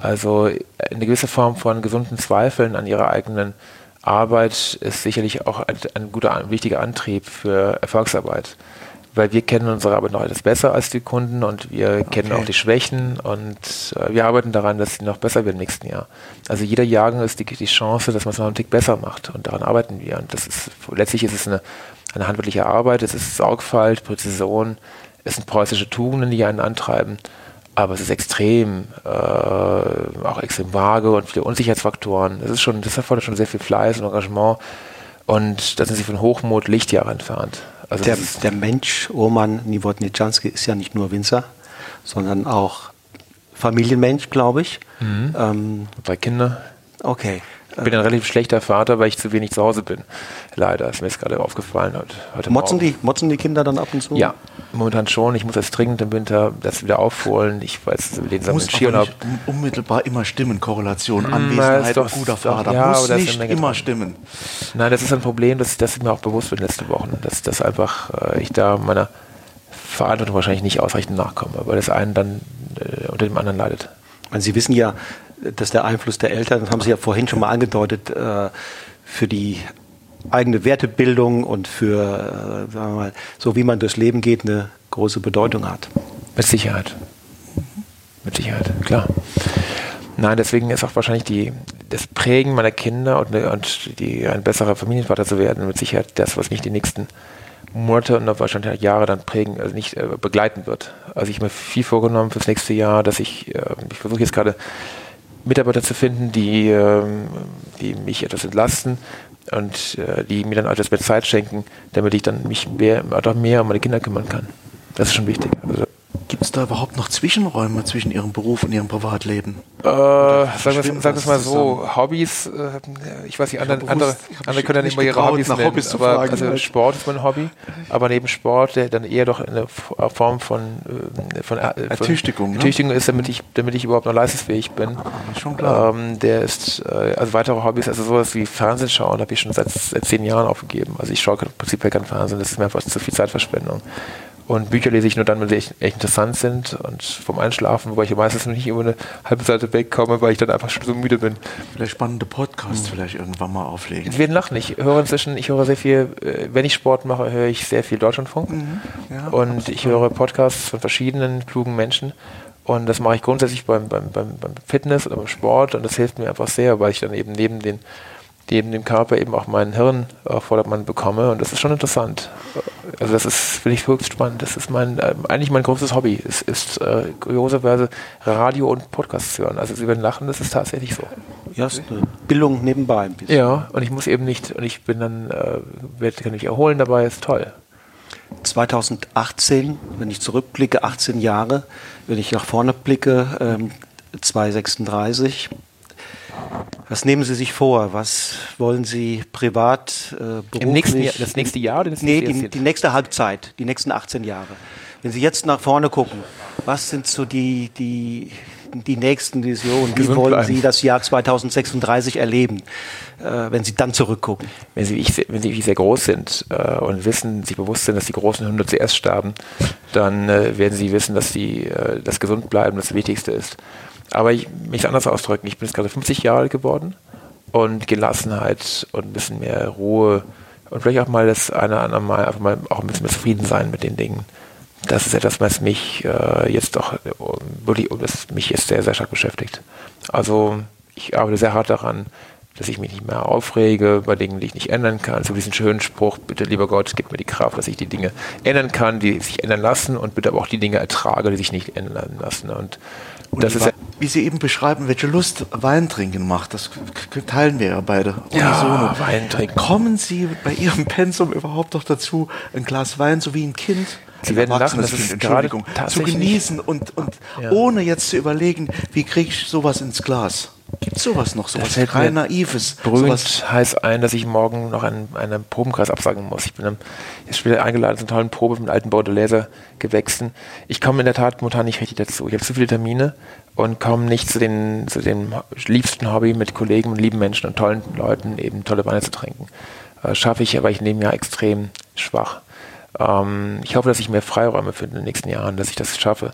Also eine gewisse Form von gesunden Zweifeln an ihrer eigenen Arbeit ist sicherlich auch ein, ein guter, ein wichtiger Antrieb für Erfolgsarbeit. Weil wir kennen unsere Arbeit noch etwas besser als die Kunden und wir kennen okay. auch die Schwächen und äh, wir arbeiten daran, dass sie noch besser wird im nächsten Jahr. Also jeder Jahrgang ist die, die Chance, dass man es noch einen Tick besser macht und daran arbeiten wir. Und das ist letztlich ist es eine, eine handwerkliche Arbeit, es ist Sorgfalt, Präzision, es sind preußische Tugenden, die einen antreiben aber es ist extrem, äh, auch extrem vage und viele Unsicherheitsfaktoren. Das ist schon, das erfordert schon sehr viel Fleiß und Engagement und da sind sie von Hochmut Lichtjahre entfernt. Also der, der Mensch, Roman Niewodniczanski, ist ja nicht nur Winzer, sondern auch Familienmensch, glaube ich. Mhm. Ähm, Drei Kinder. Okay. Ich bin ein relativ schlechter Vater, weil ich zu wenig zu Hause bin. Leider, ist mir jetzt gerade aufgefallen. Heute motzen, die, motzen die Kinder dann ab und zu? Ja, momentan schon. Ich muss jetzt dringend im Winter das wieder aufholen. Ich weiß, wir lesen muss aber nicht unmittelbar immer stimmen, Korrelation, hm, Anwesenheit, doch, guter Vater. Ja, muss nicht immer stimmen. Nein, das ist ein Problem, dass, dass ich mir auch bewusst bin letzte Wochen, dass, dass einfach äh, ich da meiner Verantwortung wahrscheinlich nicht ausreichend nachkomme, weil das einen dann äh, unter dem anderen leidet. Sie wissen ja, dass der Einfluss der Eltern, das haben Sie ja vorhin schon mal angedeutet, äh, für die eigene Wertebildung und für, äh, sagen wir mal, so wie man durchs Leben geht, eine große Bedeutung hat. Mit Sicherheit. Mit Sicherheit, klar. Nein, deswegen ist auch wahrscheinlich die, das Prägen meiner Kinder und, und die, ein besserer Familienvater zu werden, mit Sicherheit das, was mich die nächsten Monate und wahrscheinlich Jahre dann prägen, also nicht äh, begleiten wird. Also ich habe mir viel vorgenommen fürs nächste Jahr, dass ich, äh, ich versuche jetzt gerade Mitarbeiter zu finden, die, ähm, die mich etwas entlasten und äh, die mir dann etwas mehr Zeit schenken, damit ich dann mich mehr, mehr um meine Kinder kümmern kann. Das ist schon wichtig. Also Gibt es da überhaupt noch Zwischenräume zwischen Ihrem Beruf und Ihrem Privatleben? Äh, sagen wir es mal so, Hobbys, äh, ich weiß nicht, andere, bewusst, andere, andere können dann immer ihre Hobbys nennen, Hobbys aber fragen, also halt. Sport ist mein Hobby, aber neben Sport der dann eher doch eine Form von, äh, von, äh, von Ertüchtigung, ne? Ertüchtigung ist, damit ich, damit ich überhaupt noch leistungsfähig bin. Ist schon klar. Ähm, der ist, äh, also weitere Hobbys, also sowas wie Fernsehen schauen, habe ich schon seit, seit zehn Jahren aufgegeben. Also ich schaue im Prinzip kein Fernsehen, das ist mir einfach zu viel Zeitverschwendung. Und Bücher lese ich nur dann, wenn sie echt, echt interessant sind und vom Einschlafen, wobei ich meistens noch nicht über eine halbe Seite wegkomme, weil ich dann einfach schon so müde bin. Vielleicht spannende Podcasts mhm. vielleicht irgendwann mal auflegen. Werden lachen. Ich höre inzwischen, ich höre sehr viel, äh, wenn ich Sport mache, höre ich sehr viel Deutschlandfunk. Mhm. Ja, und ich höre Podcasts von verschiedenen klugen Menschen. Und das mache ich grundsätzlich beim, beim, beim, beim Fitness oder beim Sport und das hilft mir einfach sehr, weil ich dann eben neben den neben dem Körper eben auch mein Hirn auf Vordermann bekomme und das ist schon interessant. Also das ist, finde ich, höchst spannend. Das ist mein, äh, eigentlich mein großes Hobby. Es ist äh, kurioserweise Radio und Podcasts hören. Also Sie werden lachen, das ist tatsächlich so. Ja, ist eine Bildung nebenbei ein bisschen. Ja, und ich muss eben nicht, und ich bin dann, äh, werde, kann mich erholen dabei, ist toll. 2018, wenn ich zurückblicke, 18 Jahre, wenn ich nach vorne blicke, ähm, 236, was nehmen Sie sich vor? Was wollen Sie privat, äh, beruflich? Im nächsten Jahr, das nächste Jahr oder das nee, die, die, nächste Halbzeit, die nächsten 18 Jahre. Wenn Sie jetzt nach vorne gucken, was sind so die, die, die nächsten Visionen? Wie wollen bleiben. Sie das Jahr 2036 erleben, äh, wenn Sie dann zurückgucken? Wenn Sie, ich, wenn Sie sehr groß sind äh, und wissen, sich bewusst sind, dass die großen Hunde zuerst starben, dann äh, werden Sie wissen, dass die, äh, das Gesundbleiben das Wichtigste ist. Aber ich mich anders ausdrücken, ich bin jetzt gerade 50 Jahre alt geworden und Gelassenheit und ein bisschen mehr Ruhe und vielleicht auch mal das eine oder andere Mal einfach mal auch ein bisschen mehr zufrieden sein mit den Dingen. Das ist etwas, was mich äh, jetzt doch wirklich, was mich jetzt sehr, sehr stark beschäftigt. Also ich arbeite sehr hart daran, dass ich mich nicht mehr aufrege bei Dingen, die ich nicht ändern kann. So diesen schönen Spruch, bitte lieber Gott, gib mir die Kraft, dass ich die Dinge ändern kann, die sich ändern lassen und bitte aber auch die Dinge ertrage, die sich nicht ändern lassen. Und, und das ist wie Sie eben beschreiben, welche Lust Wein trinken macht, das teilen wir ja beide. Ja, Wein trinken. Kommen Sie bei Ihrem Pensum überhaupt noch dazu, ein Glas Wein, so wie ein Kind, Sie werden lachen, das ist Entschuldigung, zu genießen und, und ja. ohne jetzt zu überlegen, wie kriege ich sowas ins Glas? Gibt sowas noch, sowas rein naives? Berühmt heißt ein, dass ich morgen noch einen, einen Probenkreis absagen muss. Ich bin jetzt wieder eingeladen zu einer tollen Probe mit alten Baudelaise gewechseln. Ich komme in der Tat momentan nicht richtig dazu. Ich habe zu viele Termine und komme nicht zu, den, zu dem liebsten Hobby mit Kollegen und lieben Menschen und tollen Leuten eben tolle Weine zu trinken. Das äh, schaffe ich, aber ich nehme ja extrem schwach. Ähm, ich hoffe, dass ich mehr Freiräume finde in den nächsten Jahren, dass ich das schaffe.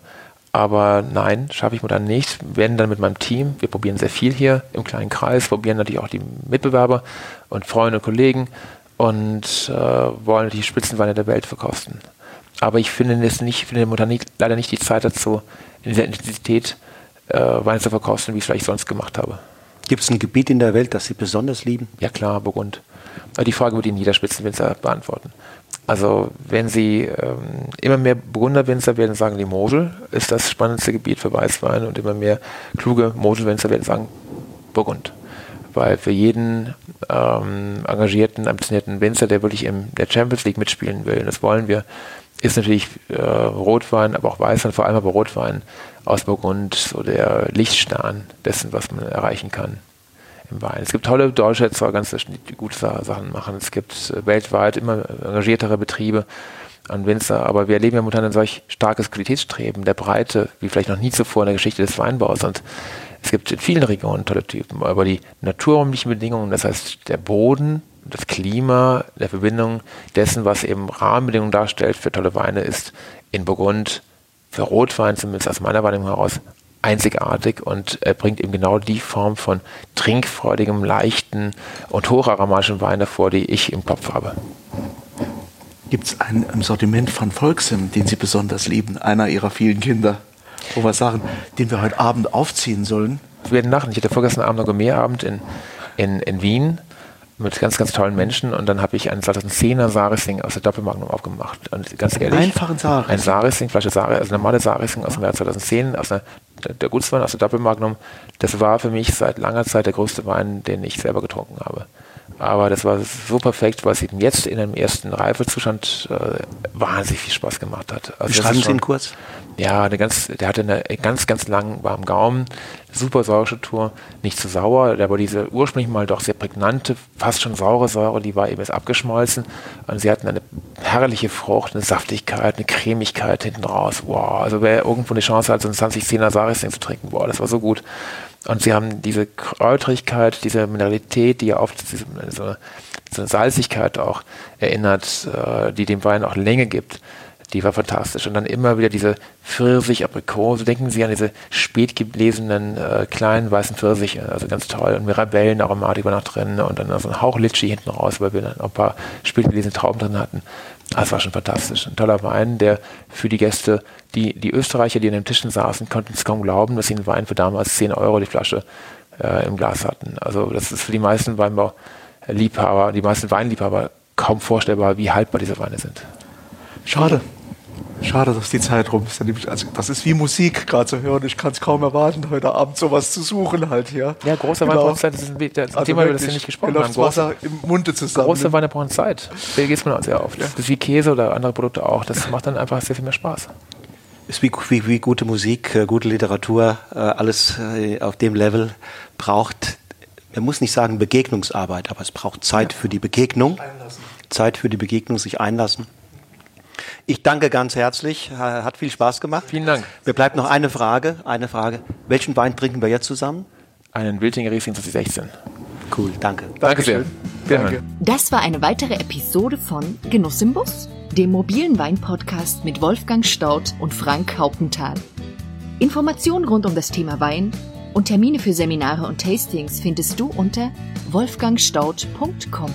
Aber nein, schaffe ich mir dann nicht. Wir werden dann mit meinem Team, wir probieren sehr viel hier im kleinen Kreis, probieren natürlich auch die Mitbewerber und Freunde und Kollegen und äh, wollen die Spitzenweine der Welt verkosten. Aber ich finde es nicht, finde momentan nicht, leider nicht die Zeit dazu, in dieser Intensität äh, Weine zu verkosten, wie ich es vielleicht sonst gemacht habe. Gibt es ein Gebiet in der Welt, das Sie besonders lieben? Ja klar, Burgund. Die Frage würde Ihnen jeder Spitzenwinzer beantworten. Also wenn Sie ähm, immer mehr Burgunderwinzer werden sagen, die Mosel ist das spannendste Gebiet für Weißwein und immer mehr kluge Moselwinzer werden sagen, Burgund. Weil für jeden ähm, engagierten, ambitionierten Winzer, der wirklich in der Champions League mitspielen will, und das wollen wir, ist natürlich äh, Rotwein, aber auch Weißwein, vor allem aber Rotwein aus Burgund, so der Lichtstern dessen, was man erreichen kann im Wein. Es gibt tolle deutsche Erzeuger, die gute Sachen machen. Es gibt äh, weltweit immer engagiertere Betriebe an Winzer, aber wir erleben ja momentan ein solch starkes Qualitätsstreben der Breite, wie vielleicht noch nie zuvor in der Geschichte des Weinbaus. Und es gibt in vielen Regionen tolle Typen, aber die naturräumlichen Bedingungen, das heißt der Boden, das Klima, der Verbindung dessen, was eben Rahmenbedingungen darstellt für tolle Weine, ist in Burgund für Rotwein, zumindest aus meiner Wahrnehmung heraus, einzigartig und er bringt eben genau die Form von trinkfreudigem, leichten und hocharomatischen Wein hervor, die ich im Kopf habe. Gibt es einen im Sortiment von Volksim, den Sie besonders lieben, einer Ihrer vielen Kinder, wo wir sagen, den wir heute Abend aufziehen sollen? Wir werden lachen. Ich hatte vorgestern Abend noch Gourmetabend in, in, in Wien mit ganz, ganz tollen Menschen und dann habe ich einen 2010er Sarisling aus der Doppelmagnum aufgemacht. Und ganz ehrlich, einfachen Sarisling. Ein Sarisling, Flasche Sarisling, also normale Sarisling aus dem Jahr 2010, aus der, der Gutswein aus der Doppelmagnum. Das war für mich seit langer Zeit der größte Wein, den ich selber getrunken habe. Aber das war so perfekt, weil es eben jetzt in einem ersten Reifezustand äh, wahnsinnig viel Spaß gemacht hat. Also Beschreiben Sie ihn kurz? Ja, eine ganz, der hatte eine ganz, ganz langen warmen Gaumen, super Säurestruktur, nicht zu sauer, aber diese ursprünglich mal doch sehr prägnante, fast schon saure Säure, die war eben jetzt abgeschmolzen und sie hatten eine herrliche Frucht, eine Saftigkeit, eine Cremigkeit hinten raus. Wow, also wer irgendwo eine Chance hat, so einen 2010er Sarisling zu trinken, boah, das war so gut. Und sie haben diese Kräutrigkeit, diese Mineralität, die ja oft so, so eine Salzigkeit auch erinnert, äh, die dem Wein auch Länge gibt die war fantastisch. Und dann immer wieder diese Pfirsich, Aprikose. Denken Sie an diese spät gelesenen äh, kleinen weißen Pfirsiche, also ganz toll. Und Mirabellen, Aromatik war noch drin und dann so ein Hauch Litschi hinten raus, weil wir dann ein paar spät gelesene Trauben drin hatten. Das war schon fantastisch. Ein toller Wein, der für die Gäste, die, die Österreicher, die an den Tischen saßen, konnten es kaum glauben, dass sie einen Wein für damals 10 Euro die Flasche äh, im Glas hatten. Also das ist für die meisten Weinbau-Liebhaber, die meisten Weinliebhaber kaum vorstellbar, wie haltbar diese Weine sind. Schade. Schade, dass die Zeit rum ist. Also, das ist wie Musik gerade zu hören. Ich kann es kaum erwarten, heute Abend sowas zu suchen halt hier. Ja, große genau. Weine brauchen Zeit. Das ist ein, das also Thema, über das wir nicht gesprochen haben. Wasser im Munde zusammen. Große Weine brauchen Zeit. Da geht man auch sehr oft. Ja. Das ist wie Käse oder andere Produkte auch. Das macht dann einfach sehr viel mehr Spaß. Ist wie, wie, wie gute Musik, äh, gute Literatur, äh, alles äh, auf dem Level braucht, man muss nicht sagen Begegnungsarbeit, aber es braucht Zeit ja. für die Begegnung. Einlassen. Zeit für die Begegnung, sich einlassen. Ich danke ganz herzlich. Hat viel Spaß gemacht. Vielen Dank. Mir bleibt noch eine Frage. Eine Frage. Welchen Wein trinken wir jetzt zusammen? Einen Wiltinger Riesling 2016. Cool, danke. Danke sehr. Danke. Das war eine weitere Episode von Genuss im Bus, dem mobilen Wein-Podcast mit Wolfgang Staudt und Frank Hauptenthal. Informationen rund um das Thema Wein und Termine für Seminare und Tastings findest du unter wolfgangstaudt.com.